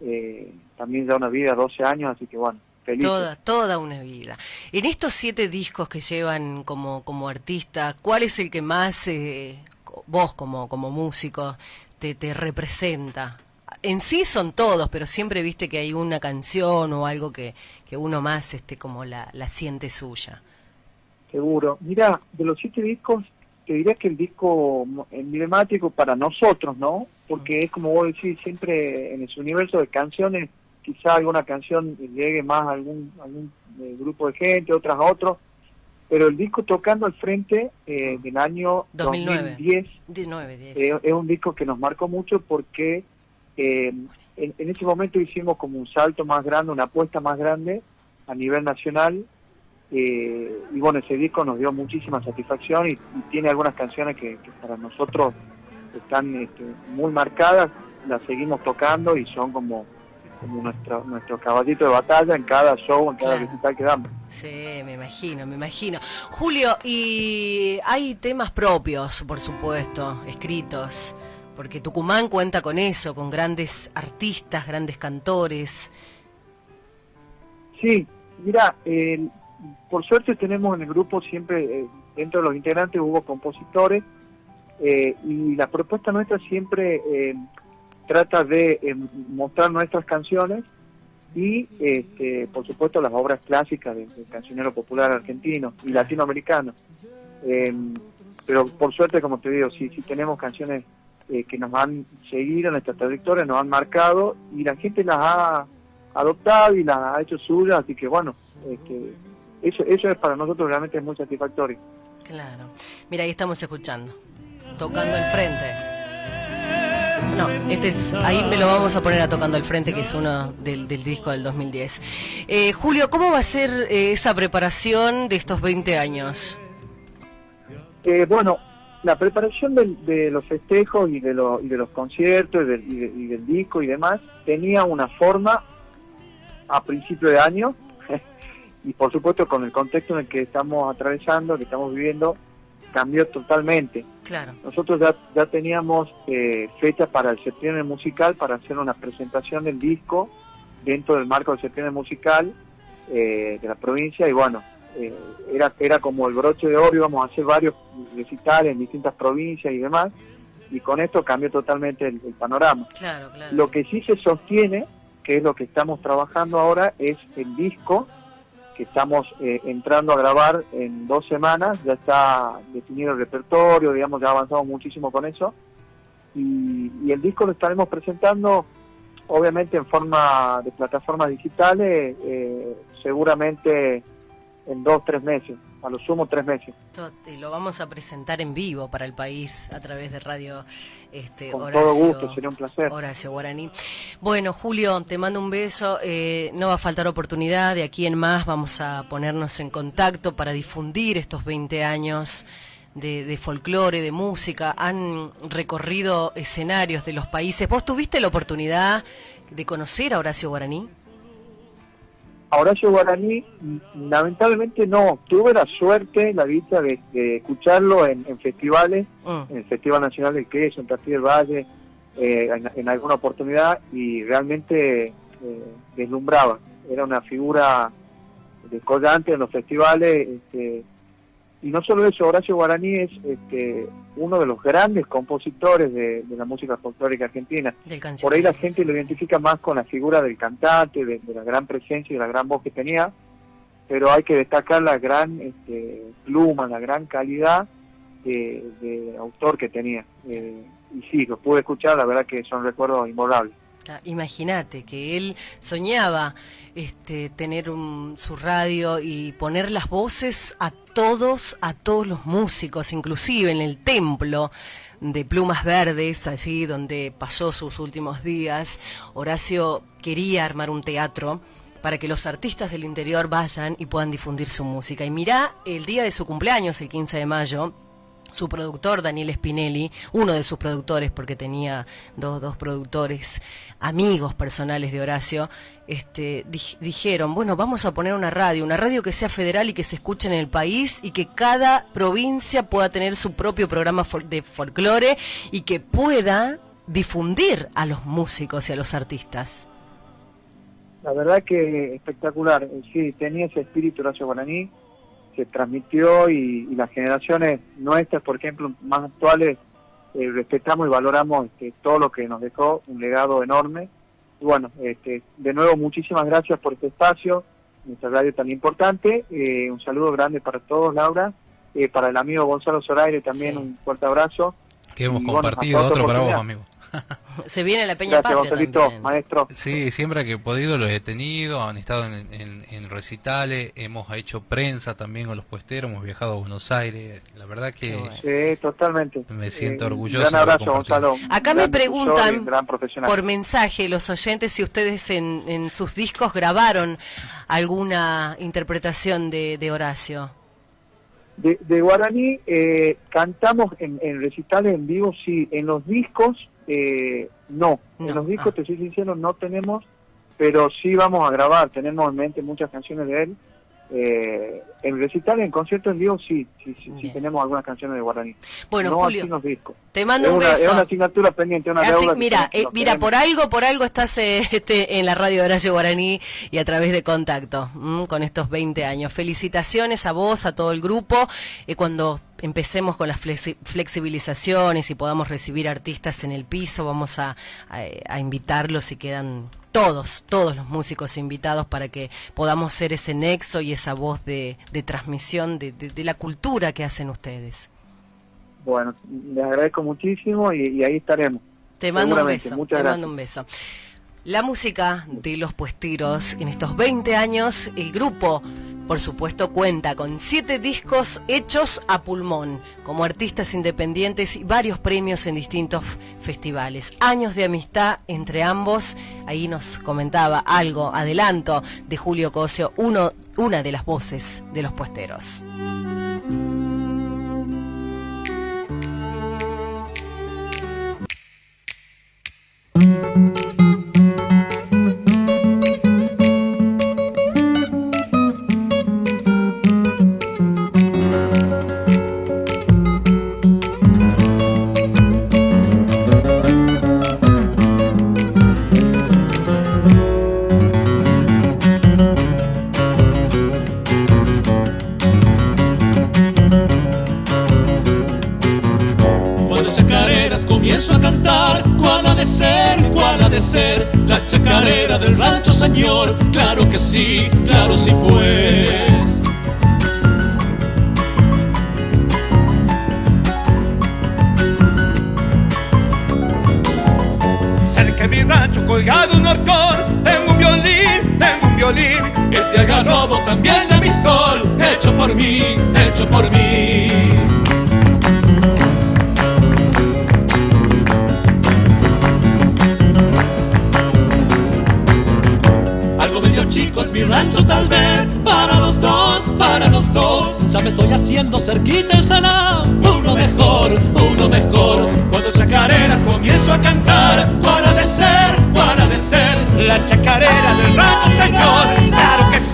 eh, también ya una vida, 12 años, así que bueno, feliz. Toda, toda una vida. En estos siete discos que llevan como, como artista, ¿cuál es el que más eh, vos como, como músico te, te representa? En sí son todos, pero siempre viste que hay una canción o algo que, que uno más este, como la, la siente suya. Seguro. Mira, de los siete discos, te diría que el disco emblemático para nosotros, ¿no? Porque es como vos decís, siempre en ese universo de canciones, quizá alguna canción llegue más a algún, algún eh, grupo de gente, otras a otros, pero el disco Tocando al Frente eh, del año 2010 eh, es un disco que nos marcó mucho porque eh, en, en, ese momento hicimos como un salto más grande, una apuesta más grande a nivel nacional eh, y bueno, ese disco nos dio muchísima satisfacción y, tiene algunas canciones que, para nosotros están este, muy marcadas, las seguimos tocando y son como, como nuestro, nuestro caballito de batalla en cada show, en cada recital que damos. Sí, me imagino, me imagino. Julio, y hay temas propios, por supuesto, escritos, porque Tucumán cuenta con eso, con grandes artistas, grandes cantores. Sí, mira, eh, por suerte tenemos en el grupo siempre, eh, dentro de los integrantes hubo compositores eh, y la propuesta nuestra siempre eh, trata de mostrar nuestras canciones y este, por supuesto las obras clásicas del, cancionero popular argentino y latinoamericano. Pero por suerte, como te digo, sí, sí tenemos canciones que nos han seguido en nuestra trayectoria, nos han marcado y la gente las ha adoptado y las ha hecho suyas, así que bueno, este, eso, eso es para nosotros realmente es muy satisfactorio. Claro. Mira, ahí estamos escuchando. Tocando el frente. No, este es, ahí me lo vamos a poner a Tocando el Frente, que es uno del, disco del 2010. Eh, Julio, ¿cómo va a ser eh, esa preparación de estos 20 años? Eh, bueno, la preparación de, los festejos y de, y de los conciertos y del, y del disco y demás tenía una forma a principio de año y por supuesto con el contexto en el que estamos atravesando, que estamos viviendo, cambió totalmente. Claro. Nosotros ya, ya teníamos eh, fecha para el septiembre musical, para hacer una presentación del disco dentro del marco del septiembre musical eh, de la provincia y bueno, eh, era, era como el broche de oro, íbamos a hacer varios recitales en distintas provincias y demás. y con esto cambió totalmente el, el panorama. Claro, claro. Lo que sí se sostiene, que es lo que estamos trabajando ahora, es el disco que estamos eh, entrando a grabar en dos semanas, ya está definido el repertorio, digamos, ya avanzamos muchísimo con eso, y, y el disco lo estaremos presentando obviamente en forma de plataformas digitales, eh, seguramente en dos, tres meses, a lo sumo tres meses. Y lo vamos a presentar en vivo para el país a través de radio este, Con Horacio, todo gusto, sería un placer. Horacio Guaraní. Bueno, Julio, te mando un beso. Eh, no va a faltar oportunidad. De aquí en más vamos a ponernos en contacto para difundir estos 20 años de, de folclore, de música. Han recorrido escenarios de los países. ¿Vos tuviste la oportunidad de conocer a Horacio Guaraní? A Horacio Guaraní, lamentablemente no. Tuve la suerte, la dicha de, de escucharlo en, en festivales, Mm. en el Festival Nacional del Queso, en Castillo del Valle, eh, en, en alguna oportunidad, y realmente eh, deslumbraba. Era una figura descollante en los festivales. Este, y no solo eso, Horacio Guaraní es este, uno de los grandes compositores de, de la música folclórica argentina. Por ahí la gente sí, lo identifica más con la figura del cantante, de, de la gran presencia y de la gran voz que tenía, pero hay que destacar la gran este, pluma, la gran calidad de, de autor que tenía. Eh, y sí, lo pude escuchar, la verdad que son recuerdos imborrables. Imagínate que él soñaba este, tener su radio y poner las voces a todos, a todos los músicos, inclusive en el templo de Plumas Verdes, allí donde pasó sus últimos días. Horacio quería armar un teatro para que los artistas del interior vayan y puedan difundir su música. Y mirá, el día de su cumpleaños, el 15 de mayo, su productor Daniel Spinelli, uno de sus productores, porque tenía dos, dos productores, amigos personales de Horacio, este, dij- dijeron, bueno, vamos a poner una radio, una radio que sea federal y que se escuche en el país y que cada provincia pueda tener su propio programa de folclore y que pueda difundir a los músicos y a los artistas. La verdad que espectacular. Sí, tenía ese espíritu Horacio Guaraní, se transmitió y, y las generaciones nuestras, por ejemplo, más actuales, eh, respetamos y valoramos este, todo lo que nos dejó, un legado enorme. Y bueno, este, de nuevo muchísimas gracias por este espacio, nuestra radio tan importante. Eh, un saludo grande para todos, Laura. Eh, para el amigo Gonzalo Zoraire también Sí. un fuerte abrazo. Que hemos Y bueno, compartido otra otro para vos, amigo. Se viene la Peña Gracias, Patria Gonzalito, maestro. Sí, siempre que he podido lo he tenido, han estado en, en- en recitales, hemos hecho prensa también con los puesteros, hemos viajado a Buenos Aires, la verdad que. Sí, totalmente. Me siento Eh, orgulloso haber abrazo. Gonzalo. Acá me Gran preguntan un por mensaje los oyentes si ustedes en, en sus discos grabaron alguna interpretación de, de Horacio. De, de Guaraní eh, cantamos en, en recitales en vivo, sí. En los discos, eh, no. No, En los discos, ah. te soy sincero, no tenemos, pero sí vamos a grabar. Tenemos en mente muchas canciones de él. Eh, en recitales, en conciertos en vivo, sí. Sí, sí, tenemos algunas canciones de Guaraní. Bueno, no Julio, así discos. te mando es un una, beso. Es una asignatura pendiente, una Así, deuda. mira, eh, mira, tenemos. por algo, por algo estás eh, este, en la radio Horacio Guaraní y a través de contacto mm, con estos 20 años. Felicitaciones a vos, a todo el grupo. Eh, cuando empecemos con las flexi- flexibilizaciones y podamos recibir artistas en el piso, vamos a, a- a invitarlos y quedan todos, todos los músicos invitados para que podamos ser ese nexo y esa voz de, de transmisión de, de- de la cultura que hacen ustedes. Bueno, les agradezco muchísimo y, y ahí estaremos. Te mando un beso. Muchas te gracias. mando un beso. La música de los puestiros en estos 20 años, el grupo, por supuesto, cuenta con siete discos hechos a pulmón, como artistas independientes y varios premios en distintos festivales. Años de amistad entre ambos. Ahí nos comentaba algo, adelanto, de Julio Cosio, uno, una de las voces de los puesteros. Ser la chacarera del rancho, señor. Claro que sí, claro sí pues. Cerca de mi rancho colgado un horcón, tengo un violín, tengo un violín. Este agarrobo también de mistol, hecho por mí, hecho por mí. Tal vez Para los dos, para los dos Ya me estoy haciendo cerquita el salado Uno mejor, uno mejor Cuando chacareras comienzo a cantar ¿Cuál ha de ser, ha de ser? La chacarera del rancho, señor. Claro que sí,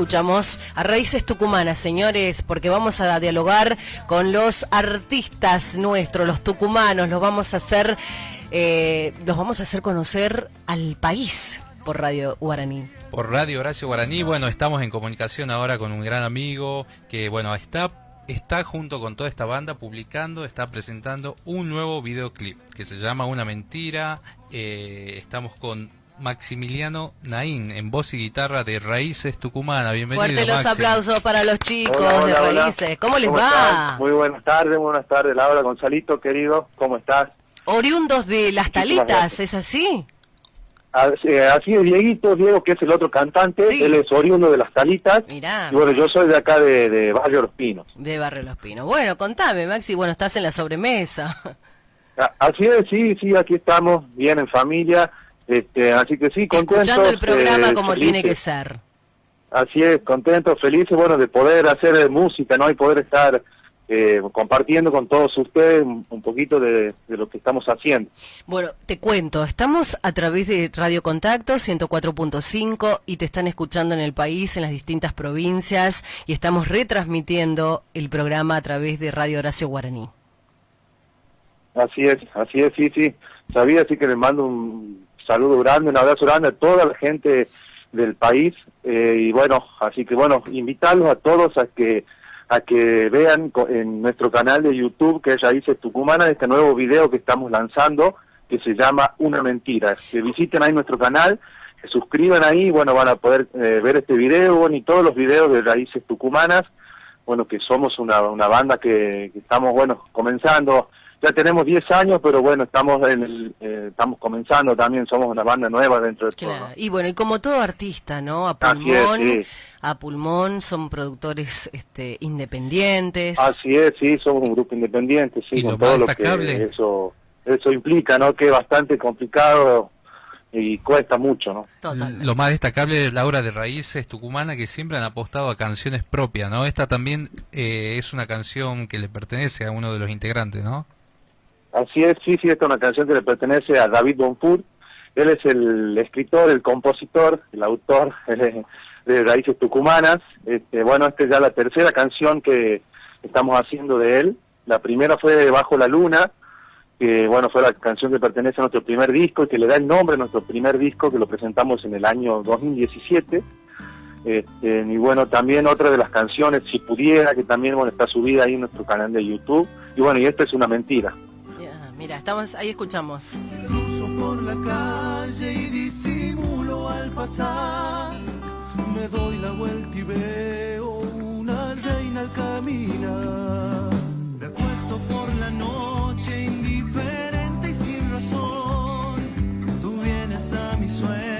escuchamos a Raíces Tucumanas, señores, porque vamos a dialogar con los artistas nuestros, los tucumanos, los vamos a hacer, eh, vamos a hacer conocer al país por Radio Guaraní. Por Radio Horacio Guaraní, bueno, estamos en comunicación ahora con un gran amigo que, bueno, está, está junto con toda esta banda publicando, está presentando un nuevo videoclip que se llama Una Mentira. Eh, estamos con Maximiliano Naín en voz y guitarra de Raíces Tucumana. Bienvenido. Fuerte los Maxi. aplausos para los chicos Hola, de hola. Raíces. ¿Cómo les va? Muy buenas tardes, buenas tardes, Laura Gonzalito, querido, ¿cómo estás? Oriundos de las Muchísimas talitas, gracias. ¿es así? Así, eh, así es Dieguito, Diego, que es el otro cantante, Sí. él es oriundo de Las Talitas, Mirá. y bueno, yo soy de acá de, de Barrio Los Pinos. De Barrio Los Pinos. Bueno, contame, Maxi. Bueno, estás en la sobremesa. A- Así es, sí, sí, aquí estamos, bien en familia, este, así que sí, contentos. Escuchando el programa eh, como tiene que ser. Así es, contentos, felices, bueno, de poder hacer eh, música, ¿no? Y poder estar eh, compartiendo con todos ustedes un, un poquito de, de lo que estamos haciendo. Bueno, te cuento, estamos a través de Radio Contacto 104.5 y te están escuchando en el país, en las distintas provincias y estamos retransmitiendo el programa a través de Radio Horacio Guaraní. Así es, así es, sí, sí. Sabía, así que le mando un saludo grande, un abrazo grande a toda la gente del país eh, y bueno, así que bueno, invitarlos a todos a que a que vean en nuestro canal de YouTube que es Raíces Tucumana este nuevo video que estamos lanzando que se llama Una Mentira. Que visiten ahí nuestro canal, se suscriban ahí, bueno, van a poder eh, ver este video y todos los videos de Raíces Tucumanas, bueno, que somos una, una banda que estamos, bueno, comenzando ya tenemos 10 años, pero bueno, estamos en el, eh, estamos comenzando también, somos una banda nueva dentro de todo. ¿no? Y bueno, y como todo artista, ¿no? A es, pulmón, sí. a pulmón son productores este, independientes. Así es, sí, somos un grupo independiente, sí, Y con lo todo más lo destacable- que eso, eso implica, ¿no? Que es bastante complicado y cuesta mucho, ¿no? Lo más destacable de la obra de Raíces Tucumana que siempre han apostado a canciones propias, ¿no? Esta también eh, es una canción que le pertenece a uno de los integrantes, ¿no? Así es, sí, sí, esta es una canción que le pertenece a David Bonfur. Él es el escritor, el compositor, el autor de Raíces Tucumanas. Este, bueno, esta es ya la tercera canción que estamos haciendo de él. La primera fue Bajo la Luna, que bueno, fue la canción que pertenece a nuestro primer disco y que le da el nombre a nuestro primer disco que lo presentamos en el año 2017. Este, y bueno, también otra de las canciones, Si Pudiera, que también bueno, está subida ahí en nuestro canal de YouTube. Y bueno, y esta es una mentira. Mira, estamos ahí escuchamos. Cruzo por la calle y disimulo al pasar. Me doy la vuelta y veo una reina al caminar. Me acuesto por la noche indiferente y sin razón. Tú vienes a mis sueños.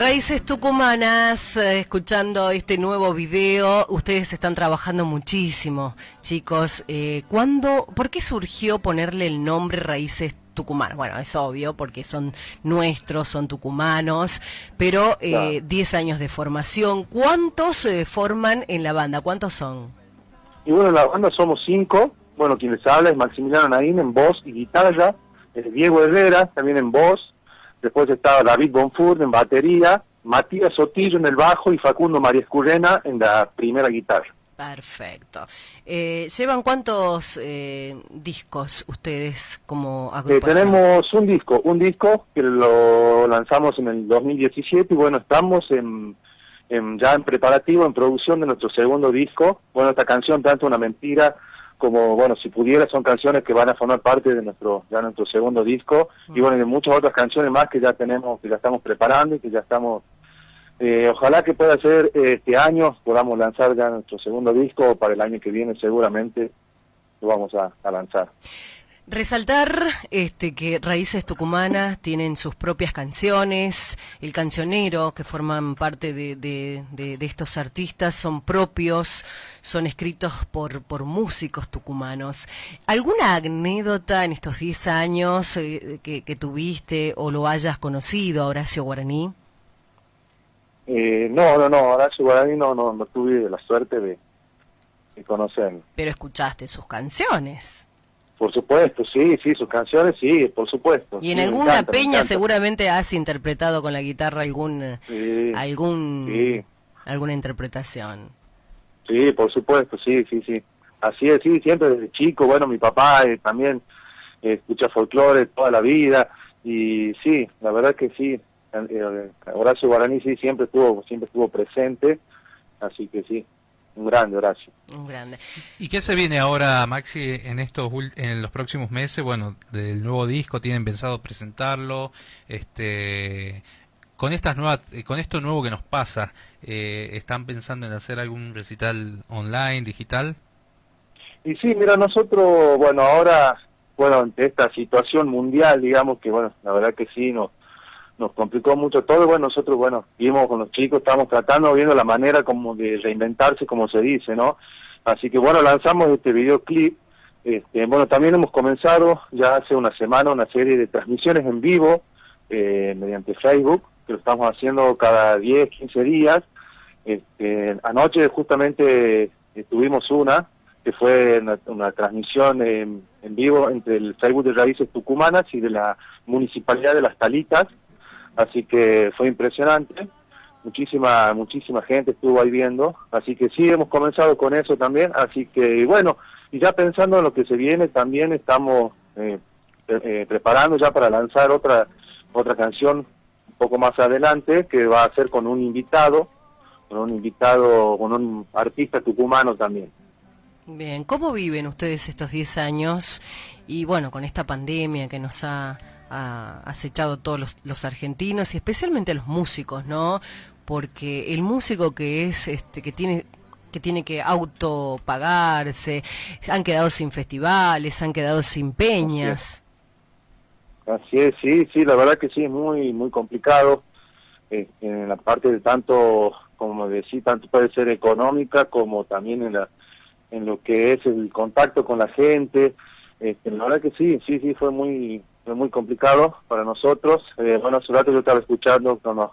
Raíces Tucumanas, eh, escuchando este nuevo video, ustedes están trabajando muchísimo, chicos. Eh, ¿cuándo, ¿Por qué surgió ponerle el nombre Raíces Tucumanas? Bueno, es obvio, porque son nuestros, son tucumanos, pero eh, 10 años de formación. ¿Cuántos eh, forman en la banda? ¿Cuántos son? Y bueno, en la banda somos cinco. Bueno, quien les habla es Maximiliano Naín en voz y guitarra, es Diego Herrera también en voz, después está David Bonfurt en batería, Matías Sotillo en el bajo y Facundo María Escurrena en la primera guitarra. Perfecto. Eh, ¿Llevan cuántos eh, discos ustedes como Eh, agrupación? tenemos un disco, un disco que lo lanzamos en el 2017 y bueno, estamos en, en- ya en preparativo, en producción de nuestro segundo disco. Bueno, esta canción, tanto una mentira como, bueno, si pudiera, son canciones que van a formar parte de nuestro ya nuestro segundo disco y bueno, y de muchas otras canciones más que ya tenemos, que ya estamos preparando y que ya estamos eh, ojalá que pueda ser eh, este año, podamos lanzar ya nuestro segundo disco, para el año que viene seguramente lo vamos a, a lanzar. Resaltar este, que Raíces Tucumanas tienen sus propias canciones, el cancionero que forman parte de, de- de- de estos artistas son propios, son escritos por, por músicos tucumanos. ¿Alguna anécdota en estos 10 años eh, que, que tuviste o lo hayas conocido a Horacio Guaraní? Eh, no, no, no, Horacio Guaraní no, no, no tuve la suerte de, de conocerlo. Pero escuchaste sus canciones. Por supuesto, sí, sí, sus canciones, sí, por supuesto. Y en sí, alguna encanta, peña seguramente has interpretado con la guitarra algún, eh, Sí, algún sí. alguna interpretación. Sí, por supuesto, sí, sí, sí. Así es, sí, siempre desde chico, bueno, mi papá eh, también eh, escucha folclore toda la vida y sí, la verdad que sí, Horacio Guaraní sí siempre estuvo, siempre estuvo presente, así que sí, un grande Horacio. Un grande. ¿Y qué se viene ahora, Maxi, en estos en los próximos meses? Bueno, del nuevo disco tienen pensado presentarlo, este con estas nuevas eh, con esto nuevo que nos pasa, eh, están pensando en hacer algún recital online, digital? Y sí, mira, nosotros, bueno, ahora, bueno, ante esta situación mundial, digamos que, bueno, la verdad que sí, nos, nos complicó mucho todo. Bueno, nosotros, bueno, vimos con los chicos, estábamos tratando, viendo la manera como de reinventarse, como se dice, ¿no? Así que, bueno, lanzamos este videoclip. Este, bueno, también hemos comenzado ya hace una semana una serie de transmisiones en vivo eh, mediante Facebook, que lo estamos haciendo cada 10, 15 días. Este, anoche justamente eh, tuvimos una, que fue una, transmisión en vivo entre el Facebook de Raíces Tucumanas y de la Municipalidad de Las Talitas, así que fue impresionante, muchísima muchísima gente estuvo ahí viendo, así que sí, hemos comenzado con eso también, así que bueno, y ya pensando en lo que se viene, también estamos eh, eh, preparando ya para lanzar otra, otra canción un poco más adelante, que va a ser con un invitado, con un invitado, con un artista tucumano también. Bien, ¿cómo viven ustedes estos 10 años? Y bueno, con esta pandemia que nos ha, ha acechado todos los, los argentinos y especialmente a los músicos, ¿no? Porque el músico que es, este, que tiene que tiene que autopagarse, han quedado sin festivales, han quedado sin peñas. Así es, sí, sí, la verdad que sí, es muy, muy complicado. Eh, en la parte de tanto, como decía, tanto puede ser económica como también en, la, en lo que es el contacto con la gente. Este, la verdad que sí, sí, sí, fue muy, fue muy complicado para nosotros. Eh, bueno, hace rato yo estaba escuchando con la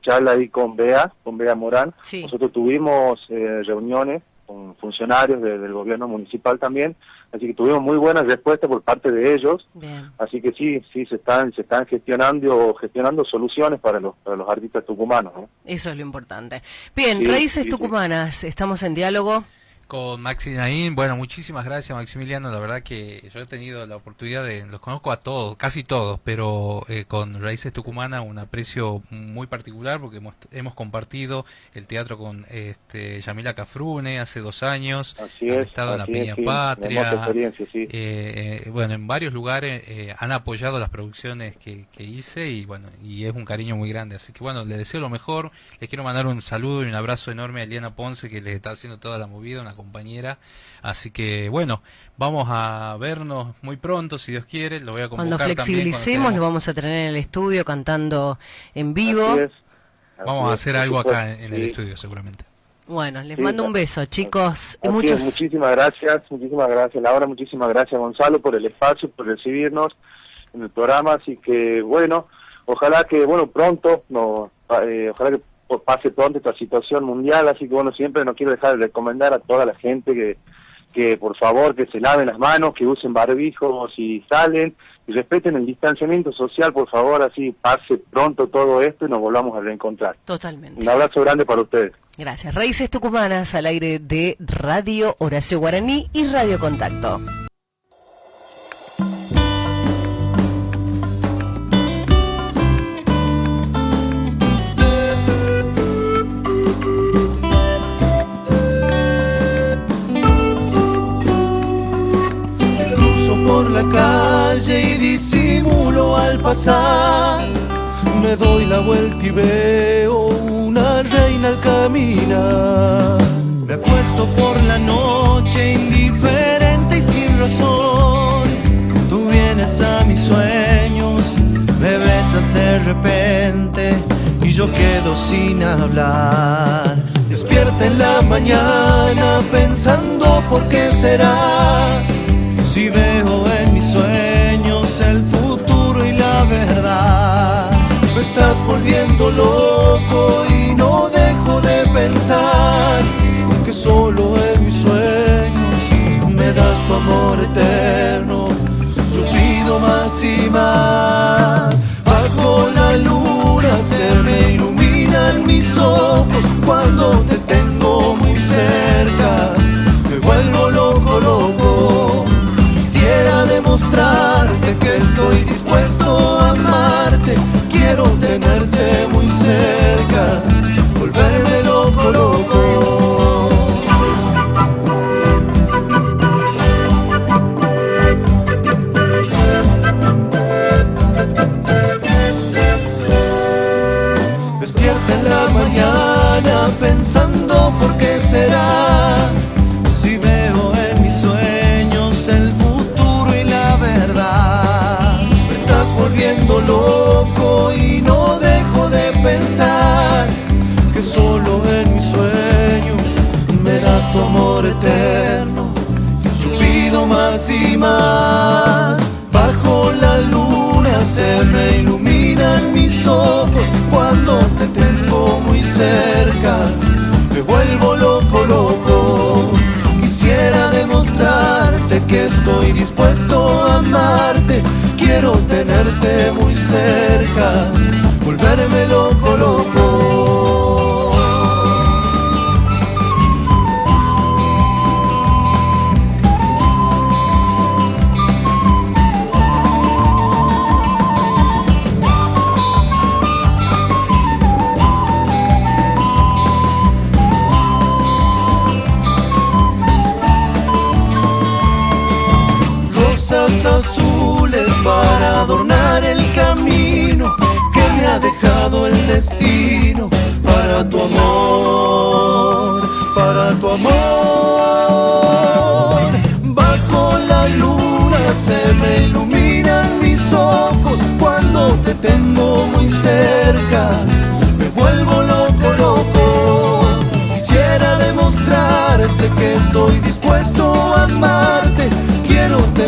charla ahí con Bea, con Bea Morán. Nosotros tuvimos eh, reuniones con funcionarios del gobierno municipal también, así que tuvimos muy buenas respuestas por parte de ellos. Así que sí, sí se están se están gestionando gestionando soluciones para los para los artistas tucumanos. Eso es lo importante. Bien, Raíces Tucumanas, estamos en diálogo con Maxi Naín. Bueno, muchísimas gracias Maximiliano. La verdad que yo he tenido la oportunidad de, los conozco a todos, casi todos, pero eh, con Raíces Tucumana un aprecio muy particular porque hemos, hemos compartido el teatro con este, Yamila Cafrune hace dos años. Así es, estado en la Peña Patria. Eh, eh, bueno, en varios lugares han apoyado las producciones que, que hice y bueno, y es un cariño muy grande. Así que bueno, le deseo lo mejor. Les quiero mandar un saludo y un abrazo enorme a Eliana Ponce que les está haciendo toda la movida, una compañera. Así que bueno, vamos a vernos muy pronto, si Dios quiere. Lo voy a Cuando flexibilicemos, lo vamos a tener en el estudio cantando en vivo. vamos a hacer algo acá en, el estudio, seguramente. Bueno, les mando un beso, chicos. muchos... muchísimas gracias, muchísimas gracias, Laura, muchísimas gracias, Gonzalo, por el espacio, por recibirnos en el programa. Así que, bueno, ojalá que, bueno, pronto, no, eh, ojalá que pase pronto esta situación mundial, así que bueno, siempre no quiero dejar de recomendar a toda la gente que, que por favor que se laven las manos, que usen barbijos si salen, y respeten el distanciamiento social, por favor, así pase pronto todo esto y nos volvamos a reencontrar. Totalmente. Un abrazo grande para ustedes. Gracias. Raíces Tucumanas al aire de Radio Horacio Guaraní y Radio Contacto. La calle y disimulo al pasar. Me doy la vuelta y veo una reina al caminar. Me acuesto por la noche indiferente y sin razón. Tú vienes a mis sueños, me besas de repente y yo quedo sin hablar. Despierta en la mañana pensando por qué será si veo sueños el futuro y la verdad, me estás volviendo loco y no dejo de pensar que solo en mis sueños me das tu amor eterno. Yo más y más. Bajo la luna se me iluminan mis ojos cuando te tengo muy cerca. Demostrarte que estoy dispuesto a amarte. Quiero tenerte muy cerca, volverme loco, loco. Despierta en la mañana pensando por solo en mis sueños me das tu amor eterno. Yo pido más y más. Bajo la luna se me iluminan mis ojos cuando te tengo muy cerca. Me vuelvo loco, loco. Quisiera demostrarte que estoy dispuesto a amarte quiero tenerte muy cerca, volverme loco, loco. El destino para tu amor. para tu amor. Bajo la luna se me iluminan mis ojos cuando te tengo muy cerca. Me vuelvo loco, loco. Quisiera demostrarte que estoy dispuesto a amarte. Quiero tenerte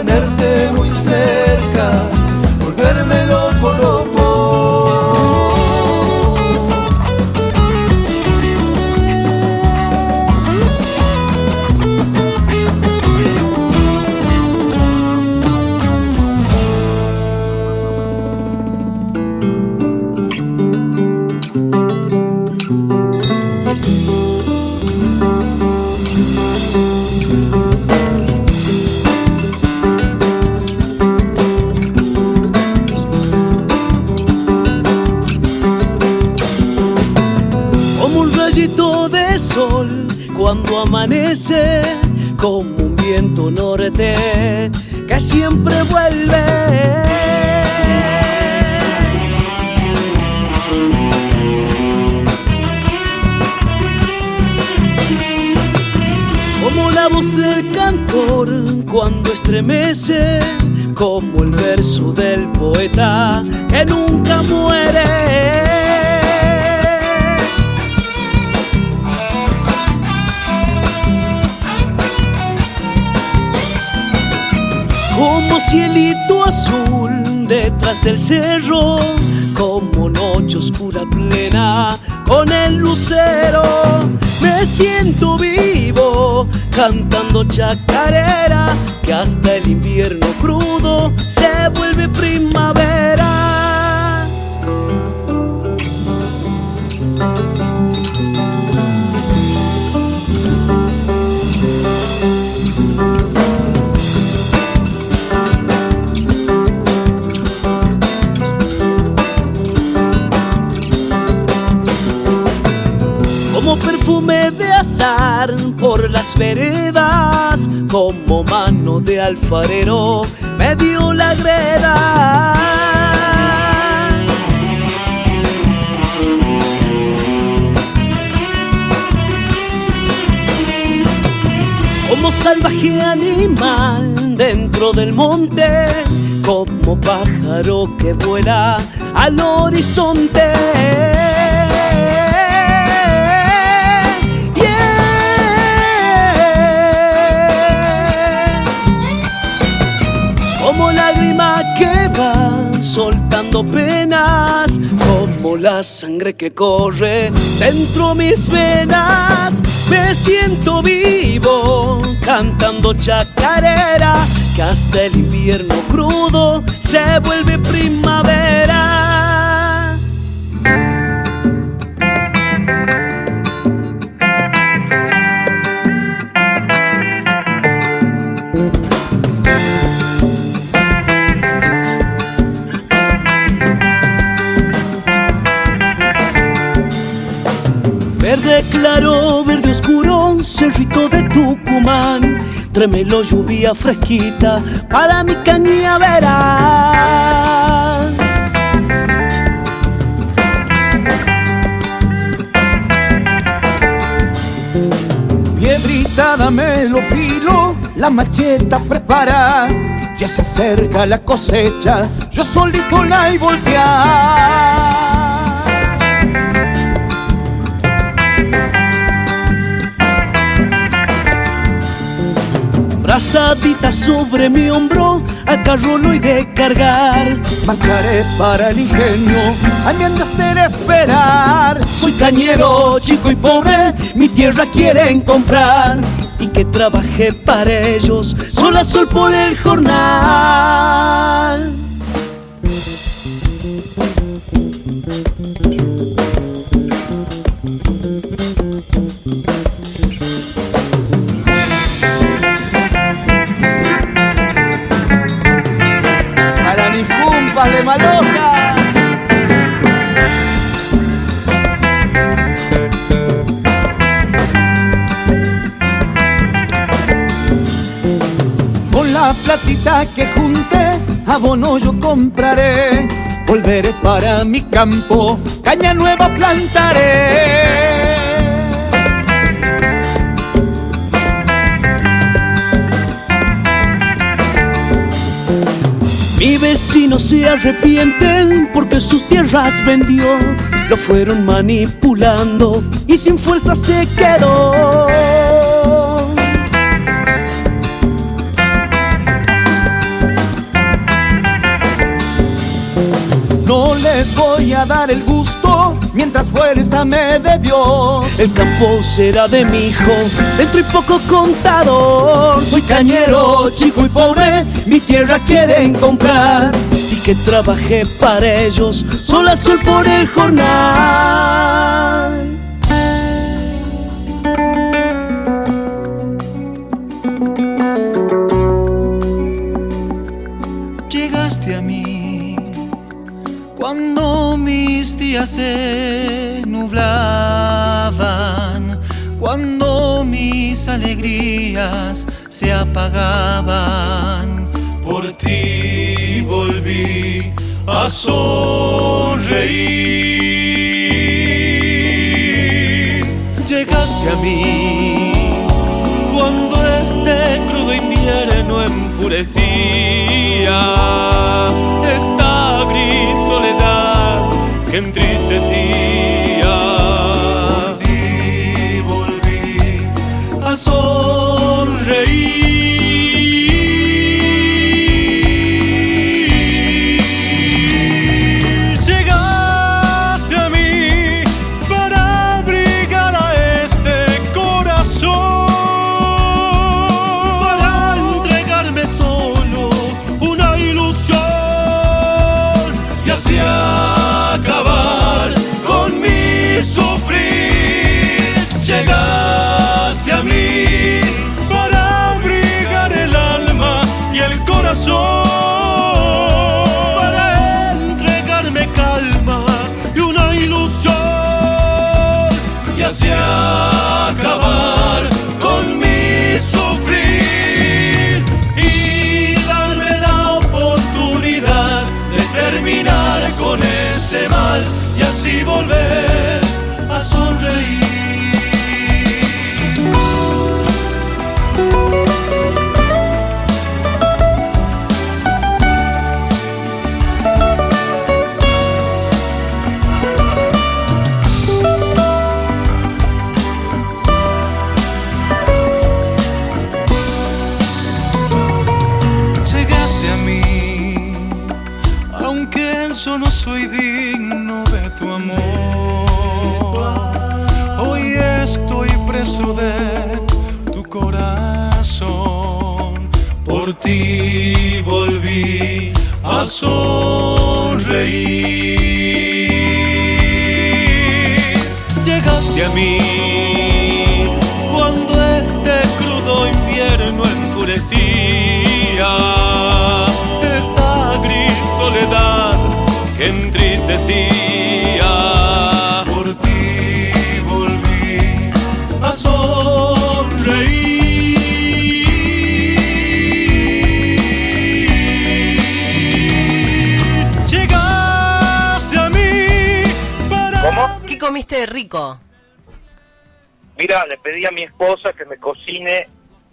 que siempre vuelve. Como la voz del cantor cuando estremece, como el verso del poeta que nunca muere. Cielito azul detrás del cerro, como noche oscura plena con el lucero. Me siento vivo cantando chacarera, que hasta el invierno veredas, como mano de alfarero me dio la greda. Como salvaje animal dentro del monte, como pájaro que vuela al horizonte. Soltando penas, como la sangre que corre dentro mis venas. Me siento vivo cantando chacarera, que hasta el invierno crudo se vuelve primavera. Claro, verde oscuro, cerrito de Tucumán. Trémelo lluvia fresquita para mi cañaveral. Piebrita, dame lo filo, la macheta prepara. Ya se acerca la cosecha, yo solito la y voltear. Brazadita sobre mi hombro, al carro lo de cargar. Marcharé para el ingenio, a mí han de hacer esperar. Soy cañero, chico y pobre, mi tierra quieren comprar. Y que trabajé para ellos, sol a sol por el jornal. que junte, abono yo compraré. Volveré para mi campo, caña nueva plantaré. Mi vecino se arrepiente porque sus tierras vendió, lo fueron manipulando y sin fuerza se quedó. Dar el gusto mientras fuérzame de Dios. El campo será de mi hijo, dentro y poco contador. Soy cañero, chico y pobre, mi tierra quieren comprar. Y que trabajé para ellos, sol a sol por el jornal. Alegrías se apagaban. Por ti volví a sonreír. Llegaste a mí cuando este crudo invierno enfurecía esta gris soledad que entristecía. Sufrir y darme la oportunidad de terminar con este mal y así volver a sonreír. Llegaste a mí cuando este crudo invierno enfurecía esta gris soledad que entristecía. Comiste de rico? Mira, le pedí a mi esposa que me cocine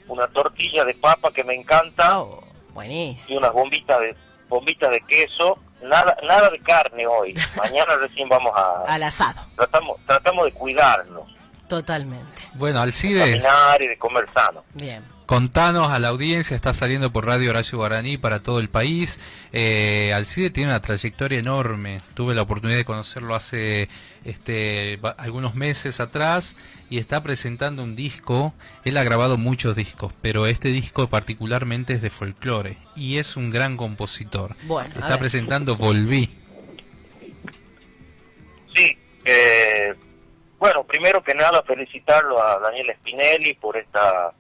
una tortilla de papa que me encanta Oh, buenísimo. y unas bombitas de bombitas de queso. Nada nada de carne hoy. Mañana recién vamos a Al asado, tratamos tratamos de cuidarnos, totalmente. Bueno, de Alcides, caminar y de comer sano. Bien. Contanos a la audiencia, está saliendo por Radio Horacio Guaraní para todo el país. Eh, Alcide tiene una trayectoria enorme. Tuve la oportunidad de conocerlo hace este, algunos meses atrás y está presentando un disco. Él ha grabado muchos discos, pero este disco particularmente es de folclore y es un gran compositor. Bueno, está presentando Volví. Sí, eh, bueno, primero que nada felicitarlo a Daniel Spinelli por esta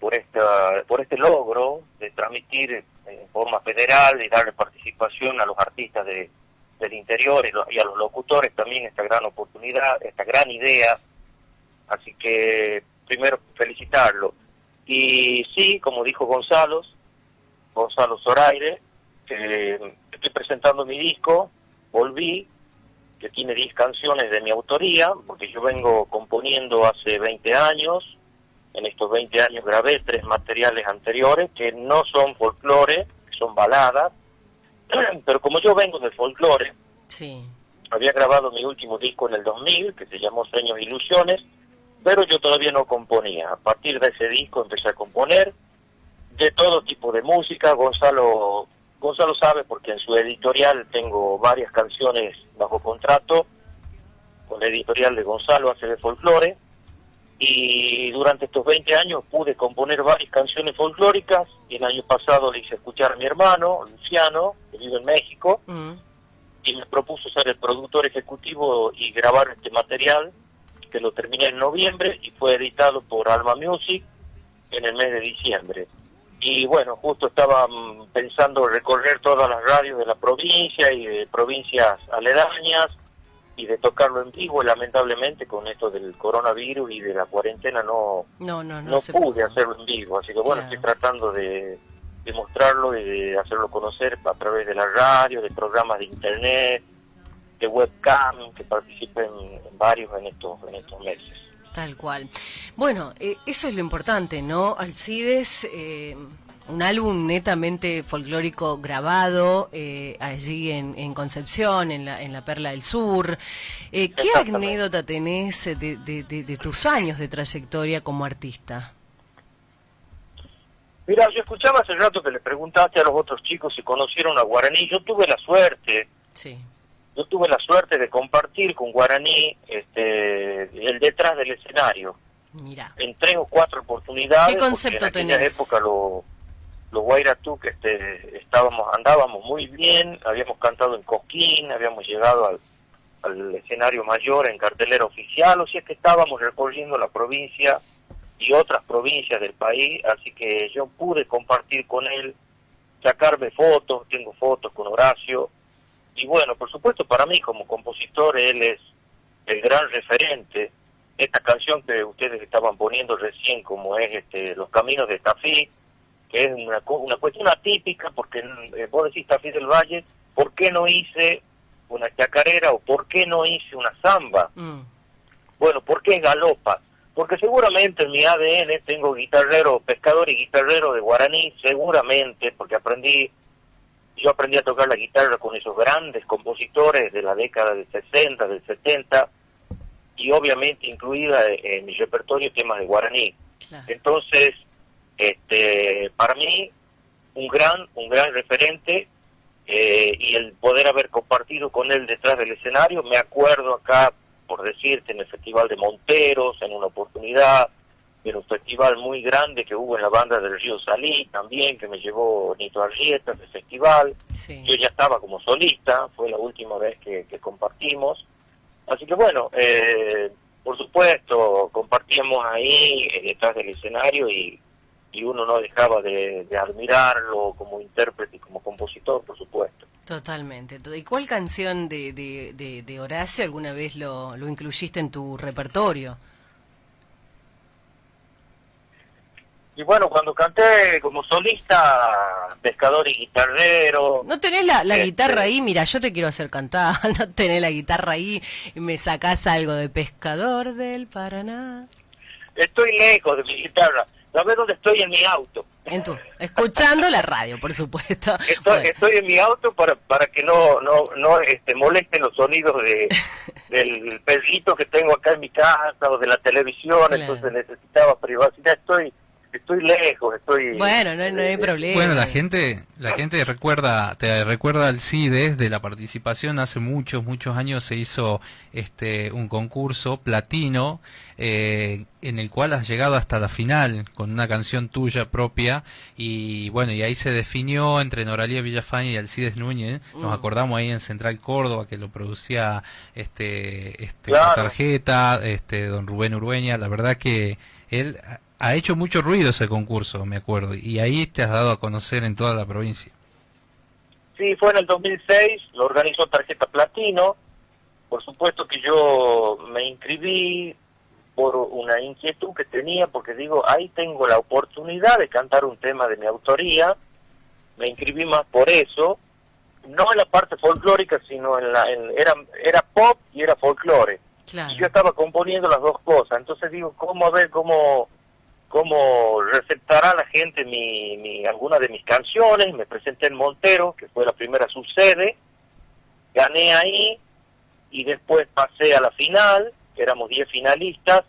por esta por este logro de transmitir en forma federal y darle participación a los artistas de, del interior y, lo- y a los locutores también esta gran oportunidad, esta gran idea. Así que primero felicitarlo. Y sí, como dijo Gonzalo, Gonzalo Zoraire, estoy presentando mi disco, Volví, que tiene 10 canciones de mi autoría, porque yo vengo componiendo hace 20 años. En estos 20 años grabé tres materiales anteriores que no son folclore, son baladas, pero como yo vengo del folclore, Sí. había grabado mi último disco en el 2000, que se llamó Sueños e Ilusiones, pero yo todavía no componía. A partir de ese disco empecé a componer de todo tipo de música. Gonzalo, Gonzalo sabe porque en su editorial tengo varias canciones bajo contrato con la editorial de Gonzalo hace de folclore. Y durante estos 20 años pude componer varias canciones folclóricas y el año pasado le hice escuchar a mi hermano, Luciano, que vive en México, Mm. y me propuso ser el productor ejecutivo y grabar este material, que lo terminé en noviembre y fue editado por Alma Music en el mes de diciembre. Y bueno, justo estaba mm, pensando recorrer todas las radios de la provincia y de provincias aledañas y de tocarlo en vivo, lamentablemente con esto del coronavirus y de la cuarentena no, No, no, no, no se pude hacerlo en vivo, así que bueno, Claro. estoy tratando de, de mostrarlo y de hacerlo conocer a través de la radio, de programas de internet, de webcam, que participen en varios en estos, en estos meses. Tal cual. Bueno, eh, eso es lo importante, ¿no? Alcides, eh, un álbum netamente folclórico grabado eh, allí en, en Concepción, en la, en la Perla del Sur. Eh, ¿Qué anécdota tenés de, de- de- de tus años de trayectoria como artista? Mira, yo escuchaba hace rato que le preguntaste a los otros chicos si conocieron a Guaraní. Yo tuve la suerte, Sí. yo tuve la suerte de compartir con Guaraní este, el detrás del escenario. Mira. en tres o cuatro oportunidades. ¿Qué concepto en tenés? época lo- los Guairatú que este, estábamos, andábamos muy bien, habíamos cantado en Cosquín, habíamos llegado al, al escenario mayor en cartelera oficial, o sea que estábamos recorriendo la provincia y otras provincias del país, así que yo pude compartir con él, sacarme fotos, tengo fotos con Horacio, y bueno, por supuesto para mí como compositor él es el gran referente. Esta canción que ustedes estaban poniendo recién, como es este, Los Caminos de Tafí, que es una, una cuestión atípica, porque eh, vos decís Tafí del Valle, ¿por qué no hice una chacarera o por qué no hice una samba? Mm. Bueno, ¿por qué galopa? Porque seguramente en mi ADN tengo guitarrero, pescador y guitarrero de guaraní, seguramente, porque aprendí, yo aprendí a tocar la guitarra con esos grandes compositores de la década del 60, del 70, y obviamente incluida en mi repertorio temas de guaraní. Entonces, este, para mí, un gran, un gran referente eh, y el poder haber compartido con él detrás del escenario, me acuerdo acá, por decirte, en el Festival de Monteros, en una oportunidad, en un festival muy grande que hubo en la banda del Río Salí también, que me llevó Nito Arrieta ese festival. Yo ya estaba como solista, fue la última vez que, que compartimos. Así que bueno, eh, por supuesto, compartíamos ahí eh, detrás del escenario y, y uno no dejaba de, de admirarlo como intérprete y como compositor, por supuesto. Totalmente. ¿Y cuál canción de, de, de, de Horacio alguna vez lo, lo incluiste en tu repertorio? Y bueno, cuando canté como solista, pescador y guitarrero. ¿No tenés la, la este, guitarra ahí? Mira, yo te quiero hacer cantar. ¿No tenés la guitarra ahí y me sacás algo de Pescador del Paraná? Estoy lejos de mi guitarra. ¿Sabes dónde estoy? En mi auto. En tu, escuchando la radio, por supuesto. Estoy, estoy en mi auto para para que no no no este molesten los sonidos de del perrito que tengo acá en mi casa o de la televisión, entonces necesitaba privacidad. Estoy estoy lejos, estoy Bueno, no, no hay problema. Bueno, la gente, la gente recuerda, te recuerda al CIDES de la participación hace muchos, muchos años se hizo este un concurso platino eh, en el cual has llegado hasta la final con una canción tuya propia y bueno y ahí se definió entre Noralía Villafán y Alcides Núñez. Nos Mm. acordamos ahí en Central Córdoba que lo producía este este Claro. la tarjeta, este don Rubén Urueña. La verdad que él ha- hecho mucho ruido ese concurso, me acuerdo, y ahí te has dado a conocer en toda la provincia. Sí, fue en el 2006, lo organizó Tarjeta Platino. Por supuesto que yo me inscribí por una inquietud que tenía, porque digo, ahí tengo la oportunidad de cantar un tema de mi autoría. Me inscribí más por eso, no en la parte folclórica, sino en la... En, era, era pop y era folclore. Claro. Y yo estaba componiendo las dos cosas, entonces digo, ¿cómo a ver cómo cómo receptará la gente mi, mi, alguna de mis canciones. Me presenté en Montero, que fue la primera subsede, gané ahí y después pasé a la final, éramos 10 finalistas,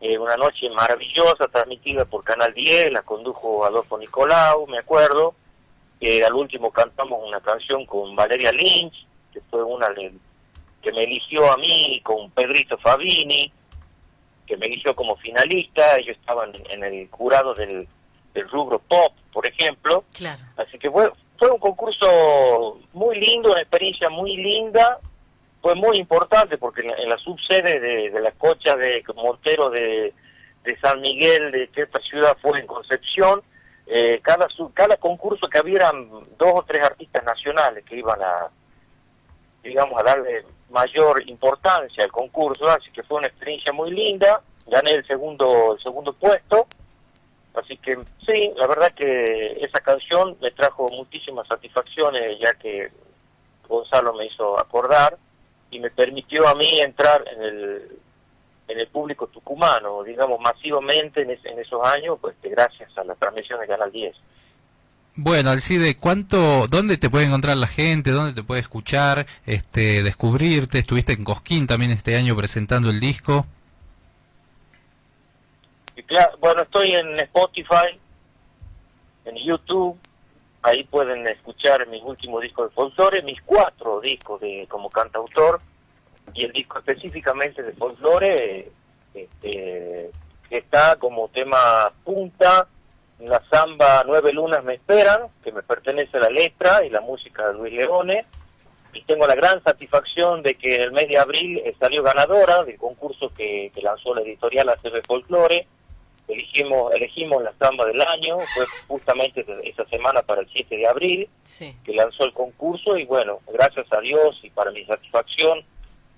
eh, una noche maravillosa transmitida por Canal 10, la condujo Adolfo Nicolau, me acuerdo, que al último cantamos una canción con Valeria Lynch, que fue una que me eligió a mí, con Pedrito Fabini, que me eligió como finalista, ellos estaban en el jurado del, rubro pop, por ejemplo. Claro. Así que fue, fue un concurso muy lindo, una experiencia muy linda, fue muy importante porque en la, subsede de, de, la cocha de Montero de, de San Miguel, de esta ciudad fue en Concepción, eh, cada, cada concurso que habían dos o tres artistas nacionales que iban a, digamos, a darle mayor importancia al concurso, así que fue una experiencia muy linda, gané el segundo, el segundo puesto, así que sí, la verdad que esa canción me trajo muchísimas satisfacciones ya que Gonzalo me hizo acordar y me permitió a mí entrar en el, en el público tucumano, digamos, masivamente en, en esos años, pues gracias a la transmisión de Canal 10. Bueno, Alcide, ¿cuánto, dónde te puede encontrar la gente, dónde te puede escuchar, este, descubrirte? Estuviste en Cosquín también este año presentando el disco. bueno, estoy en Spotify, en YouTube, ahí pueden escuchar mis últimos discos de folclore, mis cuatro discos de como cantautor y el disco específicamente de folclore este, que está como tema punta la samba Nueve Lunas Me Esperan, que me pertenece a la letra y la música de Luis Leone. Y tengo la gran satisfacción de que en el mes de abril eh, salió ganadora del concurso que, lanzó la editorial ACB Folklore. Elegimos, elegimos la samba del año, fue justamente esa semana para el 7 de abril que lanzó el concurso y bueno, gracias a Dios y para mi satisfacción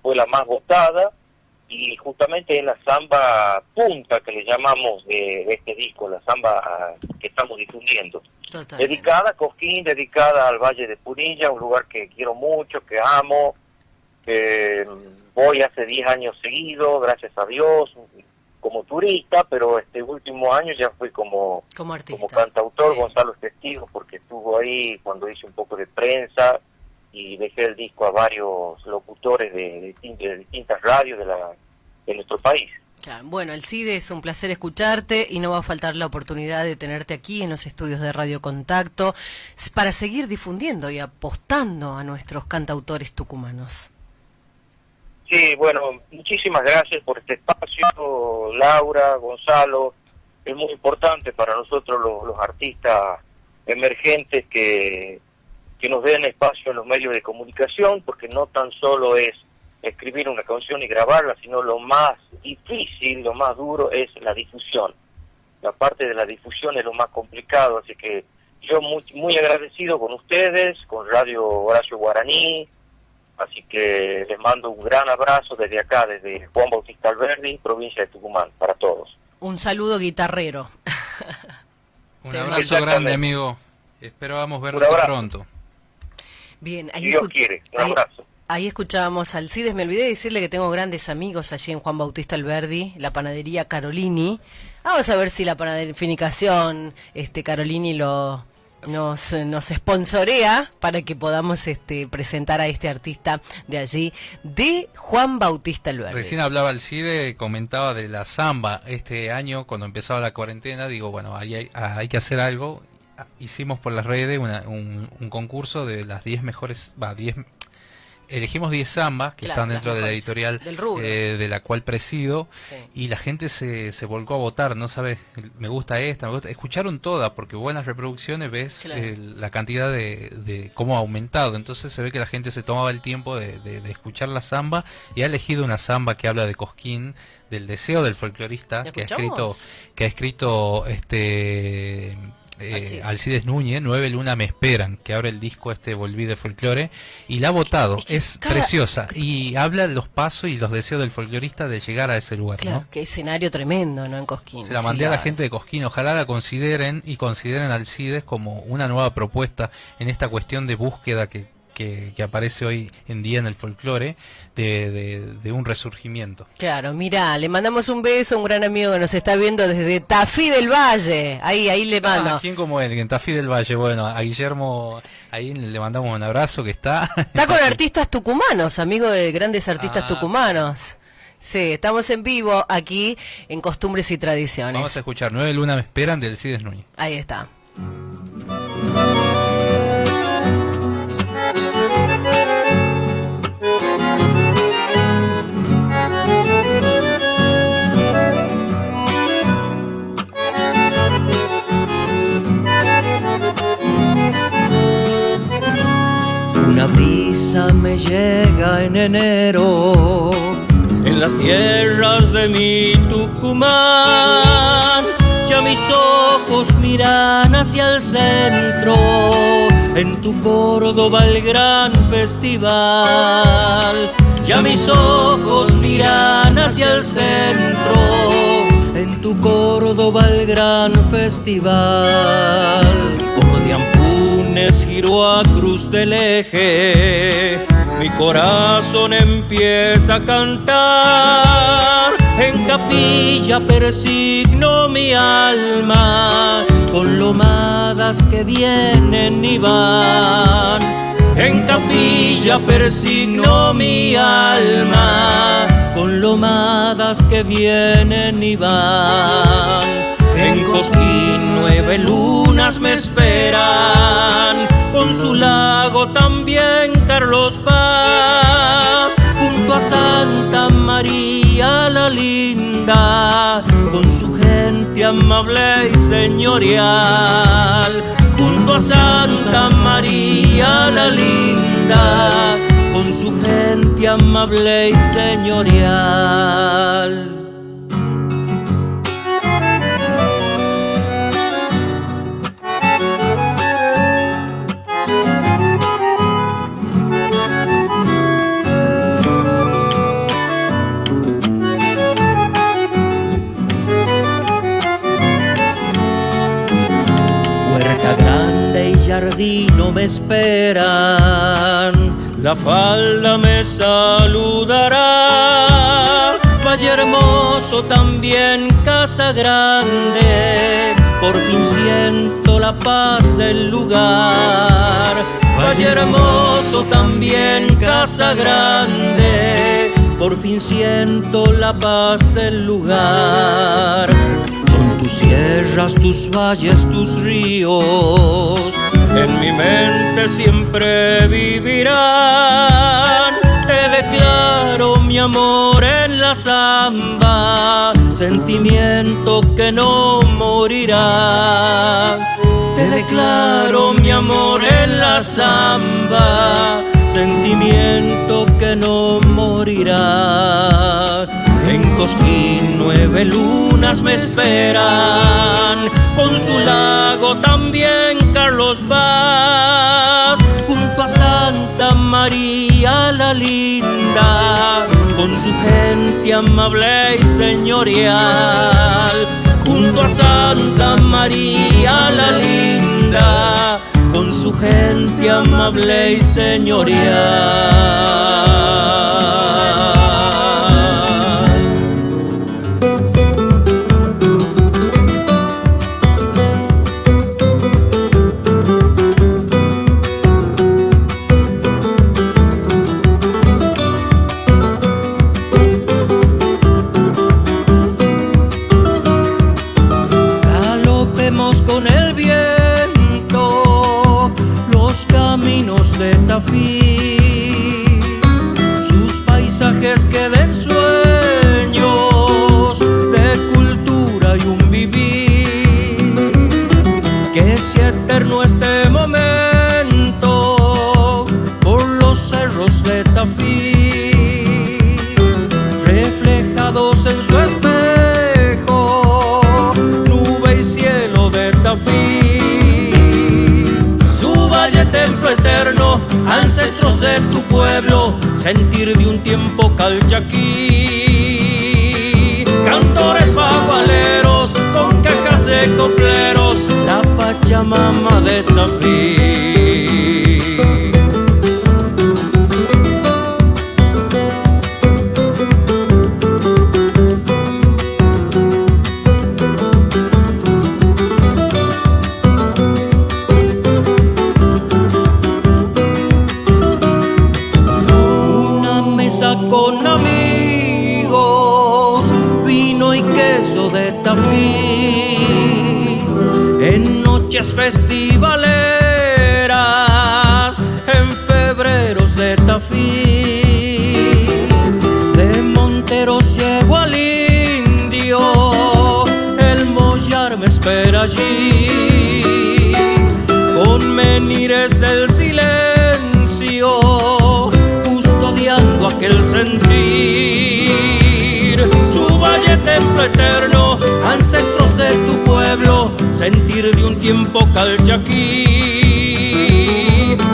fue la más votada y justamente es la samba punta que le llamamos de, este disco, la samba ah, que estamos difundiendo. Dedicada a Cosquín, dedicada al Valle de Punilla, un lugar que quiero mucho, que amo, que mm, voy hace 10 años seguidos, gracias a Dios, como turista, pero este último año ya fui como, como, como cantautor, Gonzalo Testigo, porque estuvo ahí cuando hice un poco de prensa, y dejé el disco a varios locutores de, distintas radios de, la, de nuestro país. Bueno, Alcide, es un placer escucharte y no va a faltar la oportunidad de tenerte aquí en los estudios de Radio Contacto para seguir difundiendo y apostando a nuestros cantautores tucumanos. Sí, bueno, muchísimas gracias por este espacio, Laura, Gonzalo. Es muy importante para nosotros los artistas emergentes que que nos den espacio en los medios de comunicación, porque no tan solo es escribir una canción y grabarla, sino lo más difícil, lo más duro es la difusión. La parte de la difusión es lo más complicado, así que yo muy, muy agradecido con ustedes, con Radio Horacio Guaraní, así que les mando un gran abrazo desde acá, desde Juan Bautista Alberdi, provincia de Tucumán, para todos. Un saludo guitarrero. un abrazo grande, amigo. Espero vamos verlo pronto. Bien, ahí, Dios quiere. Un abrazo. Ahí escuchábamos al Cides. Me olvidé de decirle que tengo grandes amigos allí en Juan Bautista Alberdi, la panadería Carolini. Vamos a ver si la panaderificación, este Carolini lo nos, nos sponsorea para que podamos este, presentar a este artista de allí, de Juan Bautista Alberdi. Recién hablaba el CIDE, comentaba de la samba este año, cuando empezaba la cuarentena, digo, bueno, ahí hay, hay que hacer algo hicimos por las redes un, concurso de las 10 mejores, va, 10 elegimos 10 zambas que están dentro de la editorial eh, de la cual presido y la gente se, se volcó a votar, no sabes, me gusta esta, me gusta, escucharon todas porque buenas reproducciones ves eh, la cantidad de, de, cómo ha aumentado, entonces se ve que la gente se tomaba el tiempo de, de, escuchar la zamba y ha elegido una zamba que habla de Cosquín, del deseo del folclorista que ha escrito que ha escrito este eh, Alcides Núñez, Nueve Luna Me Esperan, que abre el disco este Volví de Folclore, y la ha votado, es, preciosa, y habla de los pasos y los deseos del folclorista de llegar a ese lugar. Claro, qué escenario tremendo, ¿no? En Cosquín. Se la mandé a la gente de Cosquín, ojalá la consideren y consideren Alcides como una nueva propuesta en esta cuestión de búsqueda que que, que aparece hoy en día en el folclore de, de- de un resurgimiento. Claro, mira, le mandamos un beso a un gran amigo que nos está viendo desde Tafí del Valle. Ahí, ahí le mando. Ah, ¿Quién como él? En Tafí del Valle. Bueno, a Guillermo ahí le mandamos un abrazo que está. Está con artistas tucumanos, amigo de grandes artistas Ah. tucumanos. Sí, estamos en vivo aquí en Costumbres y Tradiciones. Vamos a escuchar Nueve Luna me esperan del Cides Núñez. Ahí está. Una brisa me llega en enero en las tierras de mi Tucumán. Ya mis ojos miran hacia el centro, en tu Córdoba el gran festival. Ya mis ojos miran hacia el centro, en tu Córdoba el gran festival. Anfunes giró a Cruz del Eje, mi corazón empieza a cantar. En capilla persigno mi alma con lomadas que vienen y van. En capilla persigno mi alma con lomadas que vienen y van. En Cosquín nueve lunas me esperan, con su lago también Carlos Paz, junto a Santa María la linda, con su gente amable y señorial, junto a Santa María la linda, con su gente amable y señorial. Y jardino me esperan, la falda me saludará. Valle hermoso también casa grande, por fin siento la paz del lugar. Valle hermoso también casa grande, por fin siento la paz del lugar. Tus sierras, tus valles, tus ríos, en mi mente siempre vivirán. Te declaro mi amor en la samba, sentimiento que no morirá. Te declaro mi amor en la samba, sentimiento que no morirá. Cosquín nueve lunas me esperan, con su lago también Carlos Paz, junto a Santa María la linda, con su gente amable y señorial, junto a Santa María la linda, con su gente amable y señorial. Sentir de un tiempo calchaquí. Cantores bagualeros, con cajas de copleros, la Pachamama de Tafí. Allí. Con menires del silencio, custodiando aquel sentir. Su valle es templo eterno, ancestros de tu pueblo, sentir de un tiempo calchaquí.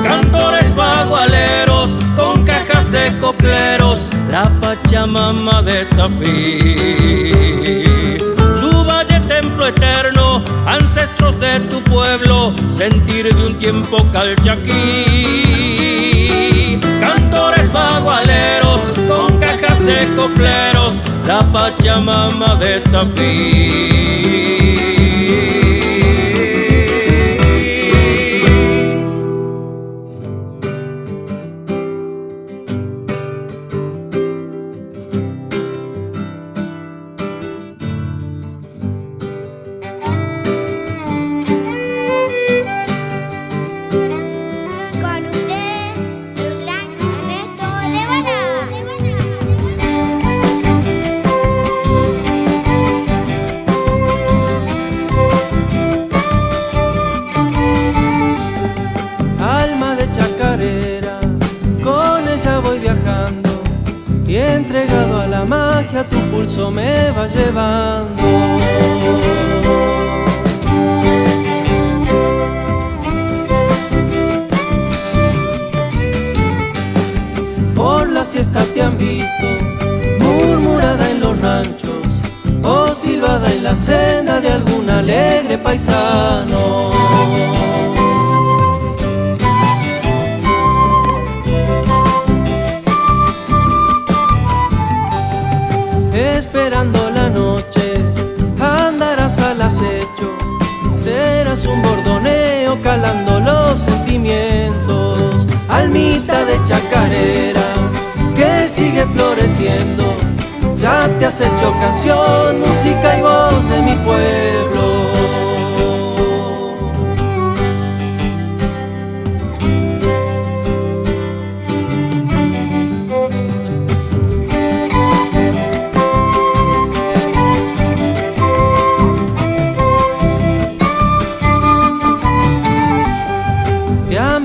Cantores bagualeros con cajas de copleros, la Pachamama de Tafí. Eterno, ancestros de tu pueblo, sentir de un tiempo calchaquí. Cantores bagualeros con cajas de copleros, la Pachamama de Tafí.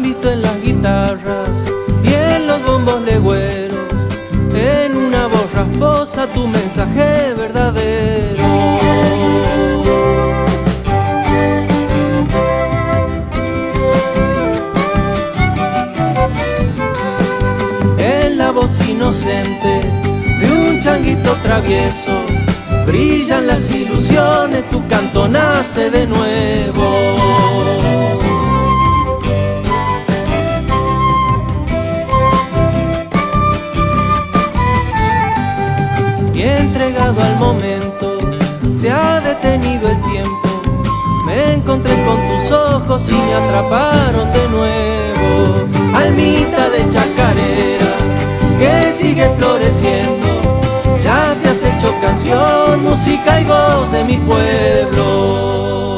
Visto en las guitarras y en los bombos legüeros, en una voz rasposa tu mensaje verdadero. En la voz inocente de un changuito travieso, brillan las ilusiones, tu canto nace de nuevo. Al momento, se ha detenido el tiempo. Me encontré con tus ojos y me atraparon de nuevo. Almita de chacarera que sigue floreciendo, ya te has hecho canción, música y voz de mi pueblo.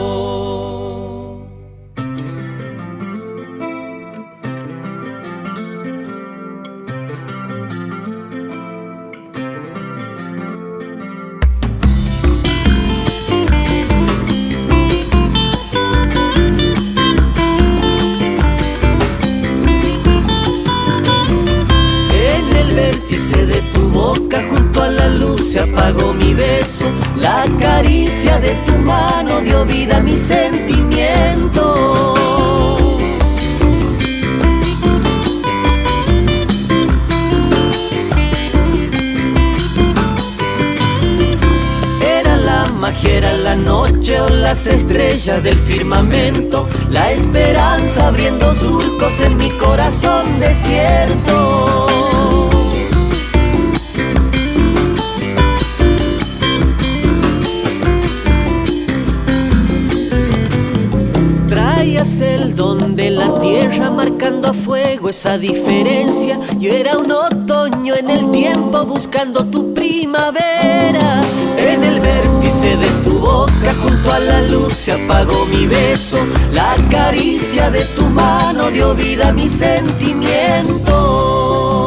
Apagó mi beso, la caricia de tu mano dio vida a mi sentimiento.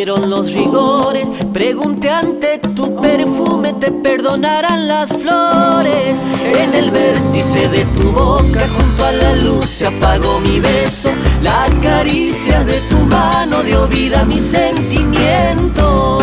Sintieron los rigores. Pregunté ante tu perfume, te perdonarán las flores. En el vértice de tu boca, junto a la luz, se apagó mi beso. La caricia de tu mano dio vida a mi sentimiento.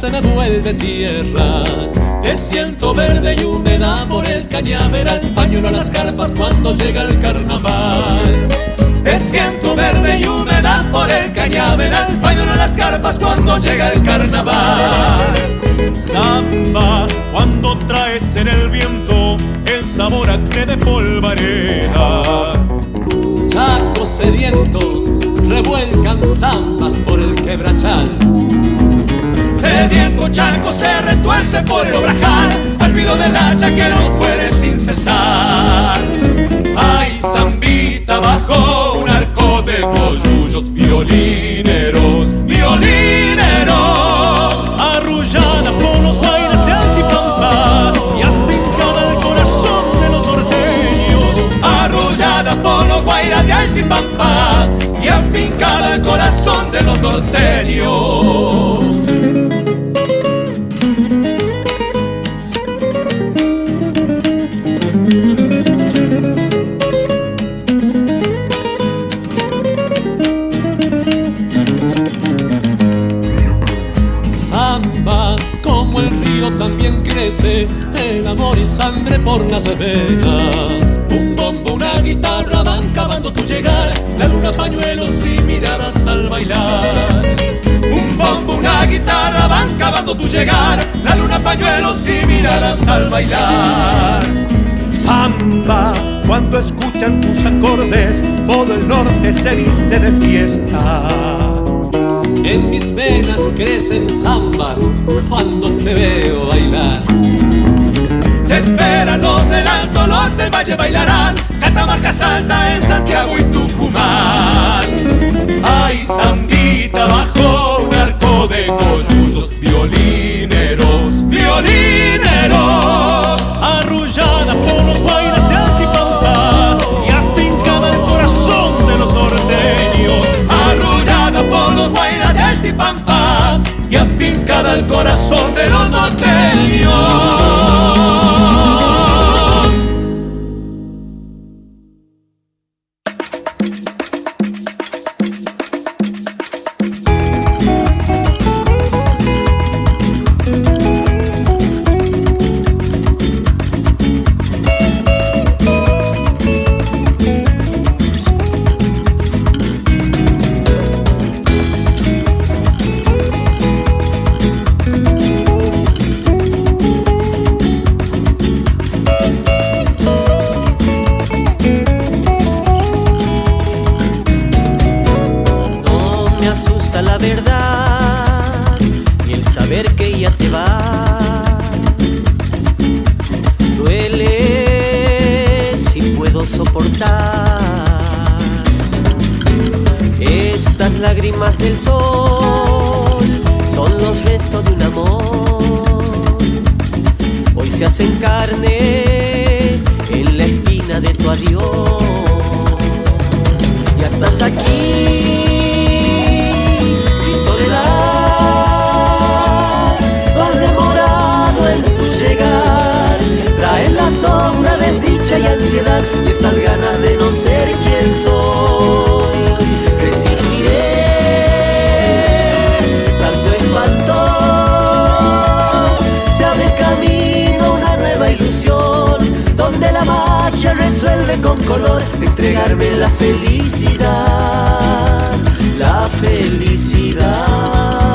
Se me vuelve tierra. Te siento verde y húmeda por el cañaveral, pañuelo a las carpas cuando llega el carnaval. Te siento verde y húmeda por el cañaveral, pañuelo a las carpas cuando llega el carnaval. Samba, cuando traes en el viento el sabor a que de polvareda. Chaco sediento, revuelcan zambas por el quebrachal. Sediento charco se retuerce por el obrajal, al filo del hacha que los puede sin cesar. Ay, zambita bajo un arco de coyullos violineros, violineros. Arrullada por los guairas de Altipampa y afincada al corazón de los norteños. Arrullada por los guairas de Altipampa y afincada al corazón de los norteños. El amor y sangre por las venas. Un bombo, una guitarra van cavando tu llegar, la luna pañuelos y miradas al bailar. Un bombo, una guitarra van cavando tu llegar, la luna pañuelos y miradas al bailar. Samba, cuando escuchan tus acordes, todo el norte se viste de fiesta. En mis venas crecen zambas cuando te veo bailar. Te esperan los del alto, los del valle bailarán, Catamarca salta en Santiago y Tucumán. Ay, zambita bajo un arco de coyullos, corazón de los soportar. Estas lágrimas del sol son los restos de un amor. Hoy se hacen carne en la esquina de tu adiós. Ya estás aquí mi soledad. Has demorado en tu llegar. Trae la sombra de ti y ansiedad y estas ganas de no ser quien soy. Resistiré tanto espanto. Se abre el camino, una nueva ilusión, donde la magia resuelve con color entregarme la felicidad, la felicidad.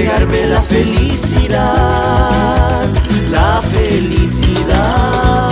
Entregarme la felicidad, la felicidad.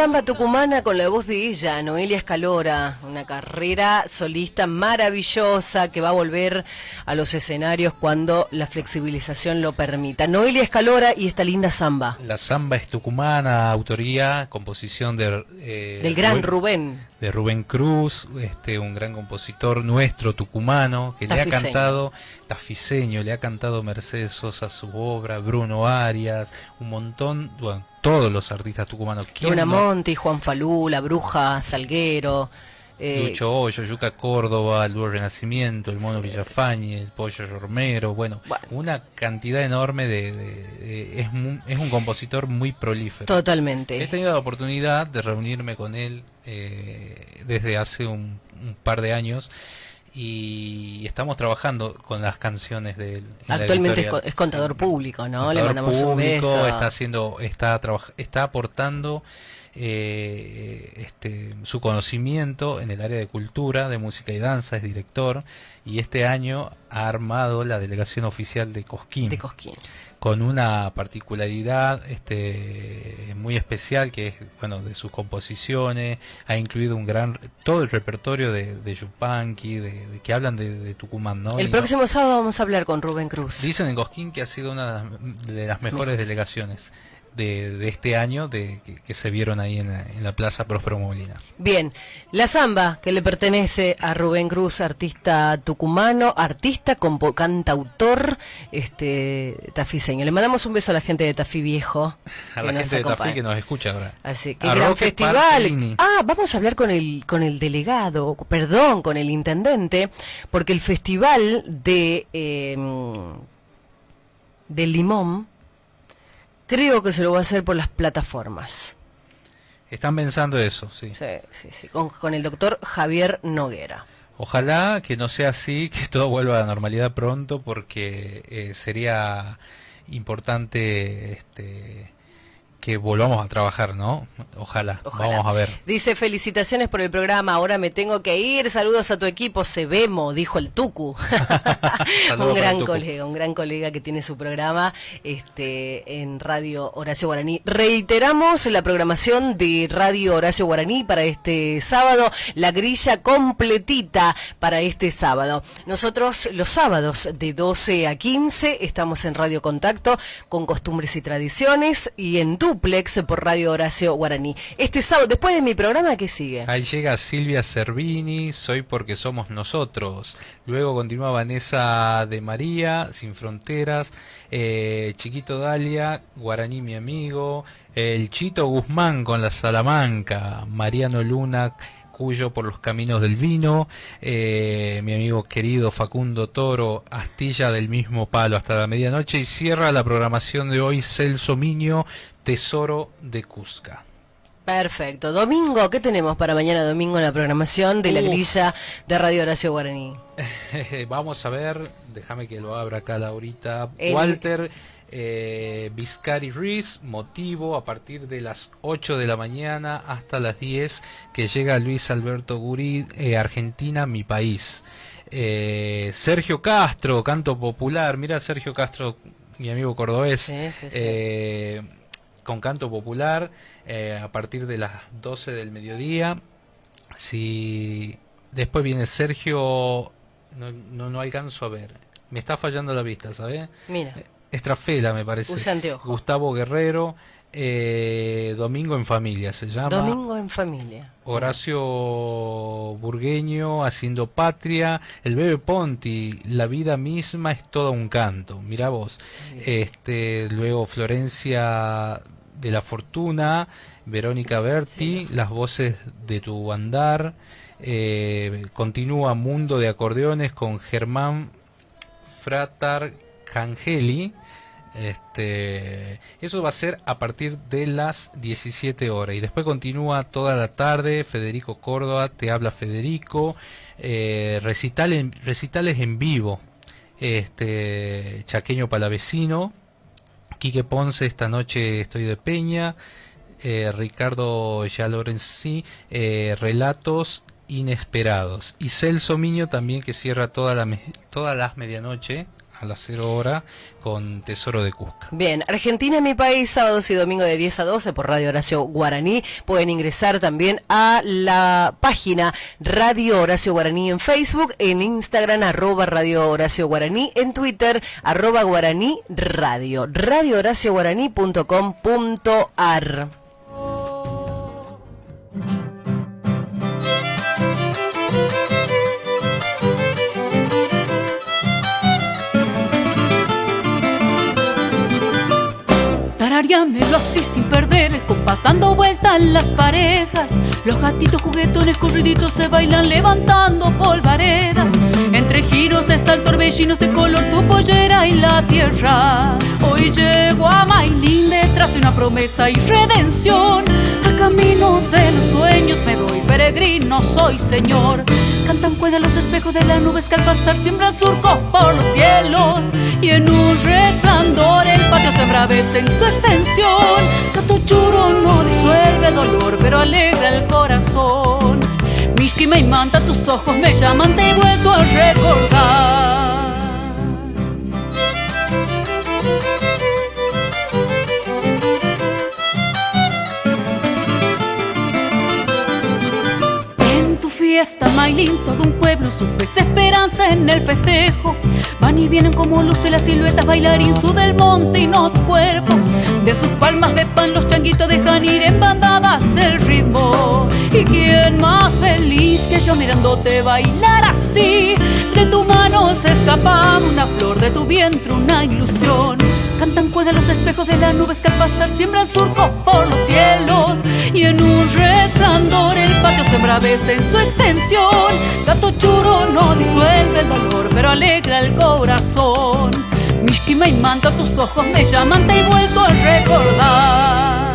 Samba tucumana con la voz de ella, Noelia Escalora, una carrera solista maravillosa que va a volver a los escenarios cuando la flexibilización lo permita. Noelia Escalora y esta linda samba La samba es tucumana, autoría, composición de, eh, del gran Rubén- de Rubén Cruz, este un gran compositor nuestro tucumano que le ha cantado tafiseño, le ha cantado Mercedes Sosa su obra, Bruno Arias, un montón, bueno, todos los artistas tucumanos. ¿Quién Luna no? Monti, Juan Falú, La Bruja, Salguero. Eh, Lucho Hoyo, Yuca Córdoba, el Dúo Renacimiento, el Mono Villafañe, el Pollo Romero, bueno, una cantidad enorme de... de- de- es, es un compositor muy prolífero. Totalmente. He tenido la oportunidad de reunirme con él eh, desde hace un, un par de años y estamos trabajando con las canciones de él. Actualmente es, es contador público, ¿no? Le Contador mandamos un público, beso. Está haciendo, está está aportando eh, este, su conocimiento en el área de cultura, de música y danza, es director y este año ha armado la delegación oficial de Cosquín. De Cosquín. Con una particularidad este, muy especial que es, bueno, de sus composiciones, ha incluido un gran, todo el repertorio de, de Yupanqui, de, de- que hablan de, de Tucumán, ¿no? El Y no- próximo sábado vamos a hablar con Rubén Cruz. Dicen en Cosquín que ha sido una de las- de las mejores delegaciones de, de este año de, que, que se vieron ahí en la, en la Plaza Próspero Molina. Bien, la samba que le pertenece a Rubén Cruz, artista tucumano, artista, compo- cantautor, este tafiseño. Le mandamos un beso a la gente de Tafí Viejo. A la gente de Tafí que nos escucha ahora. Así que A gran Roque festival. Partini. Ah, vamos a hablar con el con el delegado, perdón, con el intendente, porque el festival de eh, del limón Creo que se lo va a hacer por las plataformas. Están pensando eso, sí. Sí, sí, sí. Con, con el doctor Javier Noguera. Ojalá que no sea así, que todo vuelva a la normalidad pronto, porque eh, sería importante este, que volvamos a trabajar, ¿no? Ojalá. Vamos a ver. Dice, felicitaciones por el programa, ahora me tengo que ir, saludos a tu equipo, Sebemo, dijo el Tucu. un gran colega, un gran colega que tiene su programa este, en Radio Horacio Guaraní. Reiteramos la programación de Radio Horacio Guaraní para este sábado, la grilla completita para este sábado. Nosotros los sábados de 12 a 15 estamos en Radio Contacto con costumbres y tradiciones y en duplex por Radio Horacio Guaraní. Este sábado, después de mi programa, ¿qué sigue? Ahí llega Silvia Cervini, Soy porque somos nosotros. Luego continúa Vanessa de María, Sin Fronteras, eh, Chiquito Dalia, Guaraní mi amigo, el Chito Guzmán con la Salamanca, Mariano Luna, Cuyo por los caminos del vino, eh, mi amigo querido Facundo Toro, Astilla del mismo palo hasta la medianoche y cierra la programación de hoy Celso Miño, Tesoro de Cusca. Perfecto. Domingo, ¿qué tenemos para mañana domingo en la programación de la grilla de Radio Horacio Guaraní? Vamos a ver, déjame que lo abra acá Laurita. El- Walter eh, Viscari Ruiz, motivo a partir de las 8 de la mañana hasta las 10 que llega Luis Alberto Guri, eh, Argentina, mi país. Eh, Sergio Castro, canto popular. Mira Sergio Castro, mi amigo cordobés. Sí, sí, sí. eh, con canto popular eh, a partir de las 12 del mediodía. Si después viene Sergio, no, no, no alcanzo a ver. Me está fallando la vista, ¿sabes? Mira. Estrafela, me parece. Use anteojo. Gustavo Guerrero, eh, Domingo en Familia se llama. Domingo en familia. Horacio Burgueño haciendo patria, el Bebe Ponti, la vida misma es todo un canto, mira vos. Este, luego Florencia de la Fortuna, Verónica Berti, las voces de tu andar, eh, continúa Mundo de Acordeones con Germán Fratar Cangeli. Este, eso va a ser a partir de las 17 horas y después continúa toda la tarde. Federico Córdoba, te habla Federico. eh, recital en- recitales en vivo. Este, Chaqueño Palavecino. Quique Ponce, esta noche estoy de Peña. eh, Ricardo Ya eh, Relatos Inesperados. Y Celso Miño también que cierra toda la todas las medianoche a las 0 horas con Tesoro de Cusca. Bien, Argentina, mi país, sábados y domingo de 10 a 12 por Radio Horacio Guaraní. Pueden ingresar también a la página Radio Horacio Guaraní en Facebook, en Instagram, arroba Radio Horacio Guaraní, en Twitter, arroba Guaraní Radio, radiohoracioguaraní.com.ar. Tarareamelo así sin perder el compás, dando vueltas las parejas. Los gatitos juguetones corriditos se bailan levantando polvaredas. Entre giros de sal, torbellinos de color, tu pollera y la tierra. Hoy llego a Mailín detrás de una promesa y redención. Al camino de los sueños me doy peregrino, soy señor. Cantan cuelgan los espejos de las nubes que al pasar siembran surcos por los cielos. Y en un resplandor el patio se embravece en su extensión. Gato churo no disuelve el dolor, pero alegra el corazón. Mishki me imanta, tus ojos me llaman, te he vuelto a recordar. Fiesta, Maylin, todo un pueblo sufre esperanza en el festejo. Van y vienen como luces las siluetas, bailarín su del monte y no tu cuerpo. De sus palmas de pan los changuitos dejan ir en bandadas el ritmo. Y quién más feliz que yo mirándote bailar así. De tu mano se escapaba una flor, de tu vientre una ilusión. Cantan juegan los espejos de las nubes que al pasar siembran surcos por los cielos. Y en un resplandor el patio se embravece en su extensión. Gato churo no disuelve el dolor, pero alegra el corazón. Mishki me imanta, tus ojos me llaman, te he vuelto a recordar.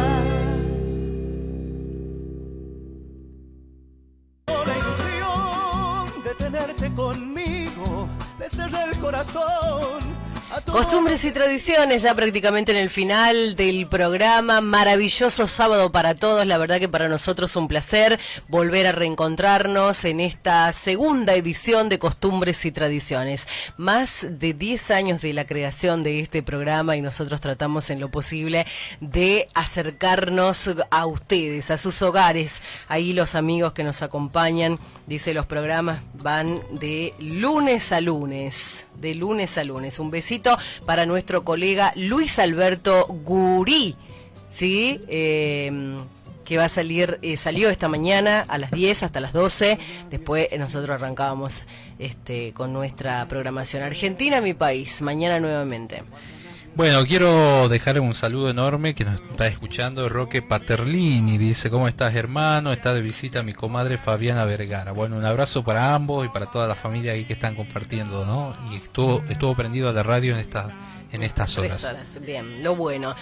La ilusión de tenerte conmigo, de cerrar el corazón. Costumbres y tradiciones, ya prácticamente en el final del programa. Maravilloso sábado para todos. La verdad que para nosotros un placer volver a reencontrarnos en esta segunda edición de Costumbres y Tradiciones. Más de 10 años de la creación de este programa y nosotros tratamos en lo posible de acercarnos a ustedes, a sus hogares. Ahí los amigos que nos acompañan, dice los programas van de lunes a lunes. De lunes a lunes. Un besito para nuestro colega Luis Alberto Gurí. ¿Sí? Eh, que va a salir, eh, salió esta mañana a las 10 hasta las 12. Después eh, nosotros arrancábamos este, con nuestra programación. Argentina, mi país. Mañana nuevamente. Bueno, quiero dejar un saludo enorme que nos está escuchando Roque Paterlini. Dice, ¿cómo estás hermano? Está de visita mi comadre Fabiana Vergara. Bueno, un abrazo para ambos y para toda la familia ahí que están compartiendo, ¿no? Y estuvo, estuvo prendido a la radio en, esta, en estas Tres horas. horas. Bien, lo bueno.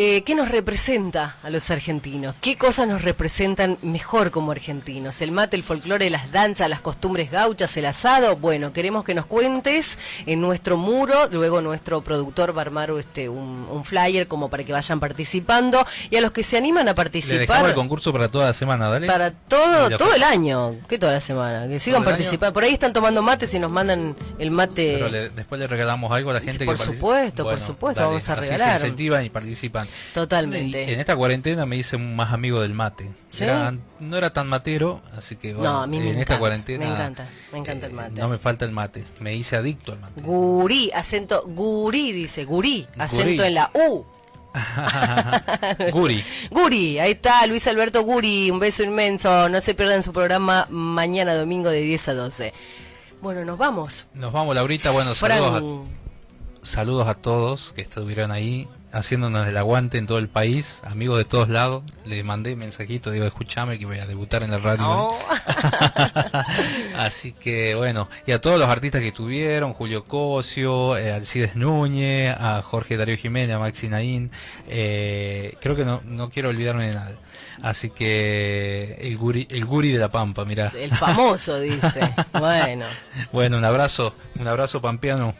Eh, ¿Qué nos representa a los argentinos? ¿Qué cosas nos representan mejor como argentinos? ¿El mate, el folclore, las danzas, las costumbres gauchas, el asado? Bueno, queremos que nos cuentes en nuestro muro. Luego nuestro productor va a armar este, un, un flyer como para que vayan participando. Y a los que se animan a Le dejamos participar el concurso para toda la semana, dale. para todo, todo el año. ¿Qué toda la semana? Que sigan participando. Por ahí están tomando mates y nos mandan el mate. Pero le- después le regalamos algo a la gente Por que participa. supuesto, por supuesto, dale, vamos a así regalar. se incentivan y participan. Totalmente. En esta cuarentena me hice más amigo del mate. ¿Sí? Era- no era tan matero, así que bueno, no, a mí en encanta. esta cuarentena Me encanta, me encanta el mate. no me falta el mate. Me hice adicto al mate. Gurí, acento, gurí dice, gurí, acento Gurí. en la U. Guri. Guri, ahí está Luis Alberto Guri, un beso inmenso, no se pierdan su programa mañana domingo de 10 a 12. Bueno, nos vamos. Nos vamos, Laurita. Bueno, saludos a, saludos a todos que estuvieron ahí haciéndonos el aguante en todo el país, amigos de todos lados. Les mandé mensajito, digo, escúchame que voy a debutar en la radio. No. Así que bueno, y a todos los artistas que estuvieron, Julio Cosio, eh, Alcides Núñez, a Jorge Darío Jiménez, a Maxi Naín, eh, creo que no, no quiero olvidarme de nada. Así que el guri, el guri de la Pampa, mira. el famoso dice. Bueno. Bueno, un abrazo, un abrazo pampeano.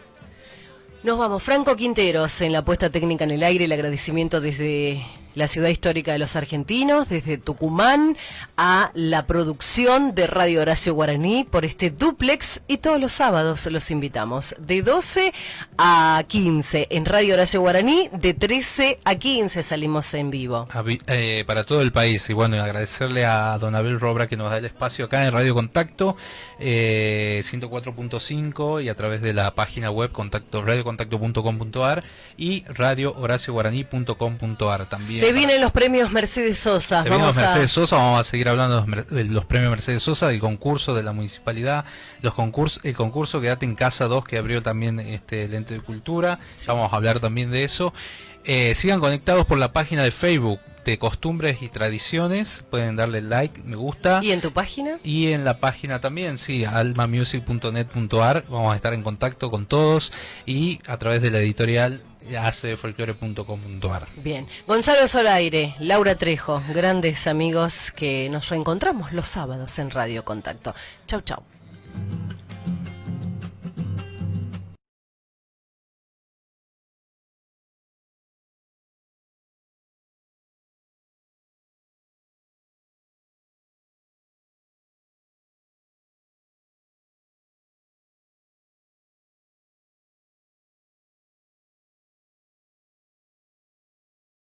Nos vamos, Franco Quinteros en la puesta técnica en el aire, el agradecimiento desde la ciudad histórica de los argentinos, desde Tucumán a la producción de Radio Horacio Guaraní por este duplex y todos los sábados los invitamos de 12 a 15 en Radio Horacio Guaraní, de 13 a 15 salimos en vivo. Eh, para todo el país y bueno agradecerle a Don Abel Robra que nos da el espacio acá en Radio Contacto eh, 104.5 y a través de la página web contacto radiocontacto.com.ar y radiohoracioguaraní.com.ar también Se vienen los premios Mercedes Sosa. se vienen los Vamos a- Mercedes Sosa, vamos a seguir hablando de los, premios Mercedes Sosa, del concurso de la municipalidad, los concursos, el concurso Quédate en Casa 2 que abrió también este el ente de cultura, vamos a hablar también de eso. Eh, sigan conectados por la página de Facebook de Costumbres y Tradiciones, pueden darle like, me gusta. ¿Y en tu página? Y en la página también, sí, almamusic.net.ar, vamos a estar en contacto con todos y a través de la editorial acfolklore.com.ar. Bien. Gonzalo Solaire, Laura Trejo, grandes amigos que nos reencontramos los sábados en Radio Contacto. Chau, chau.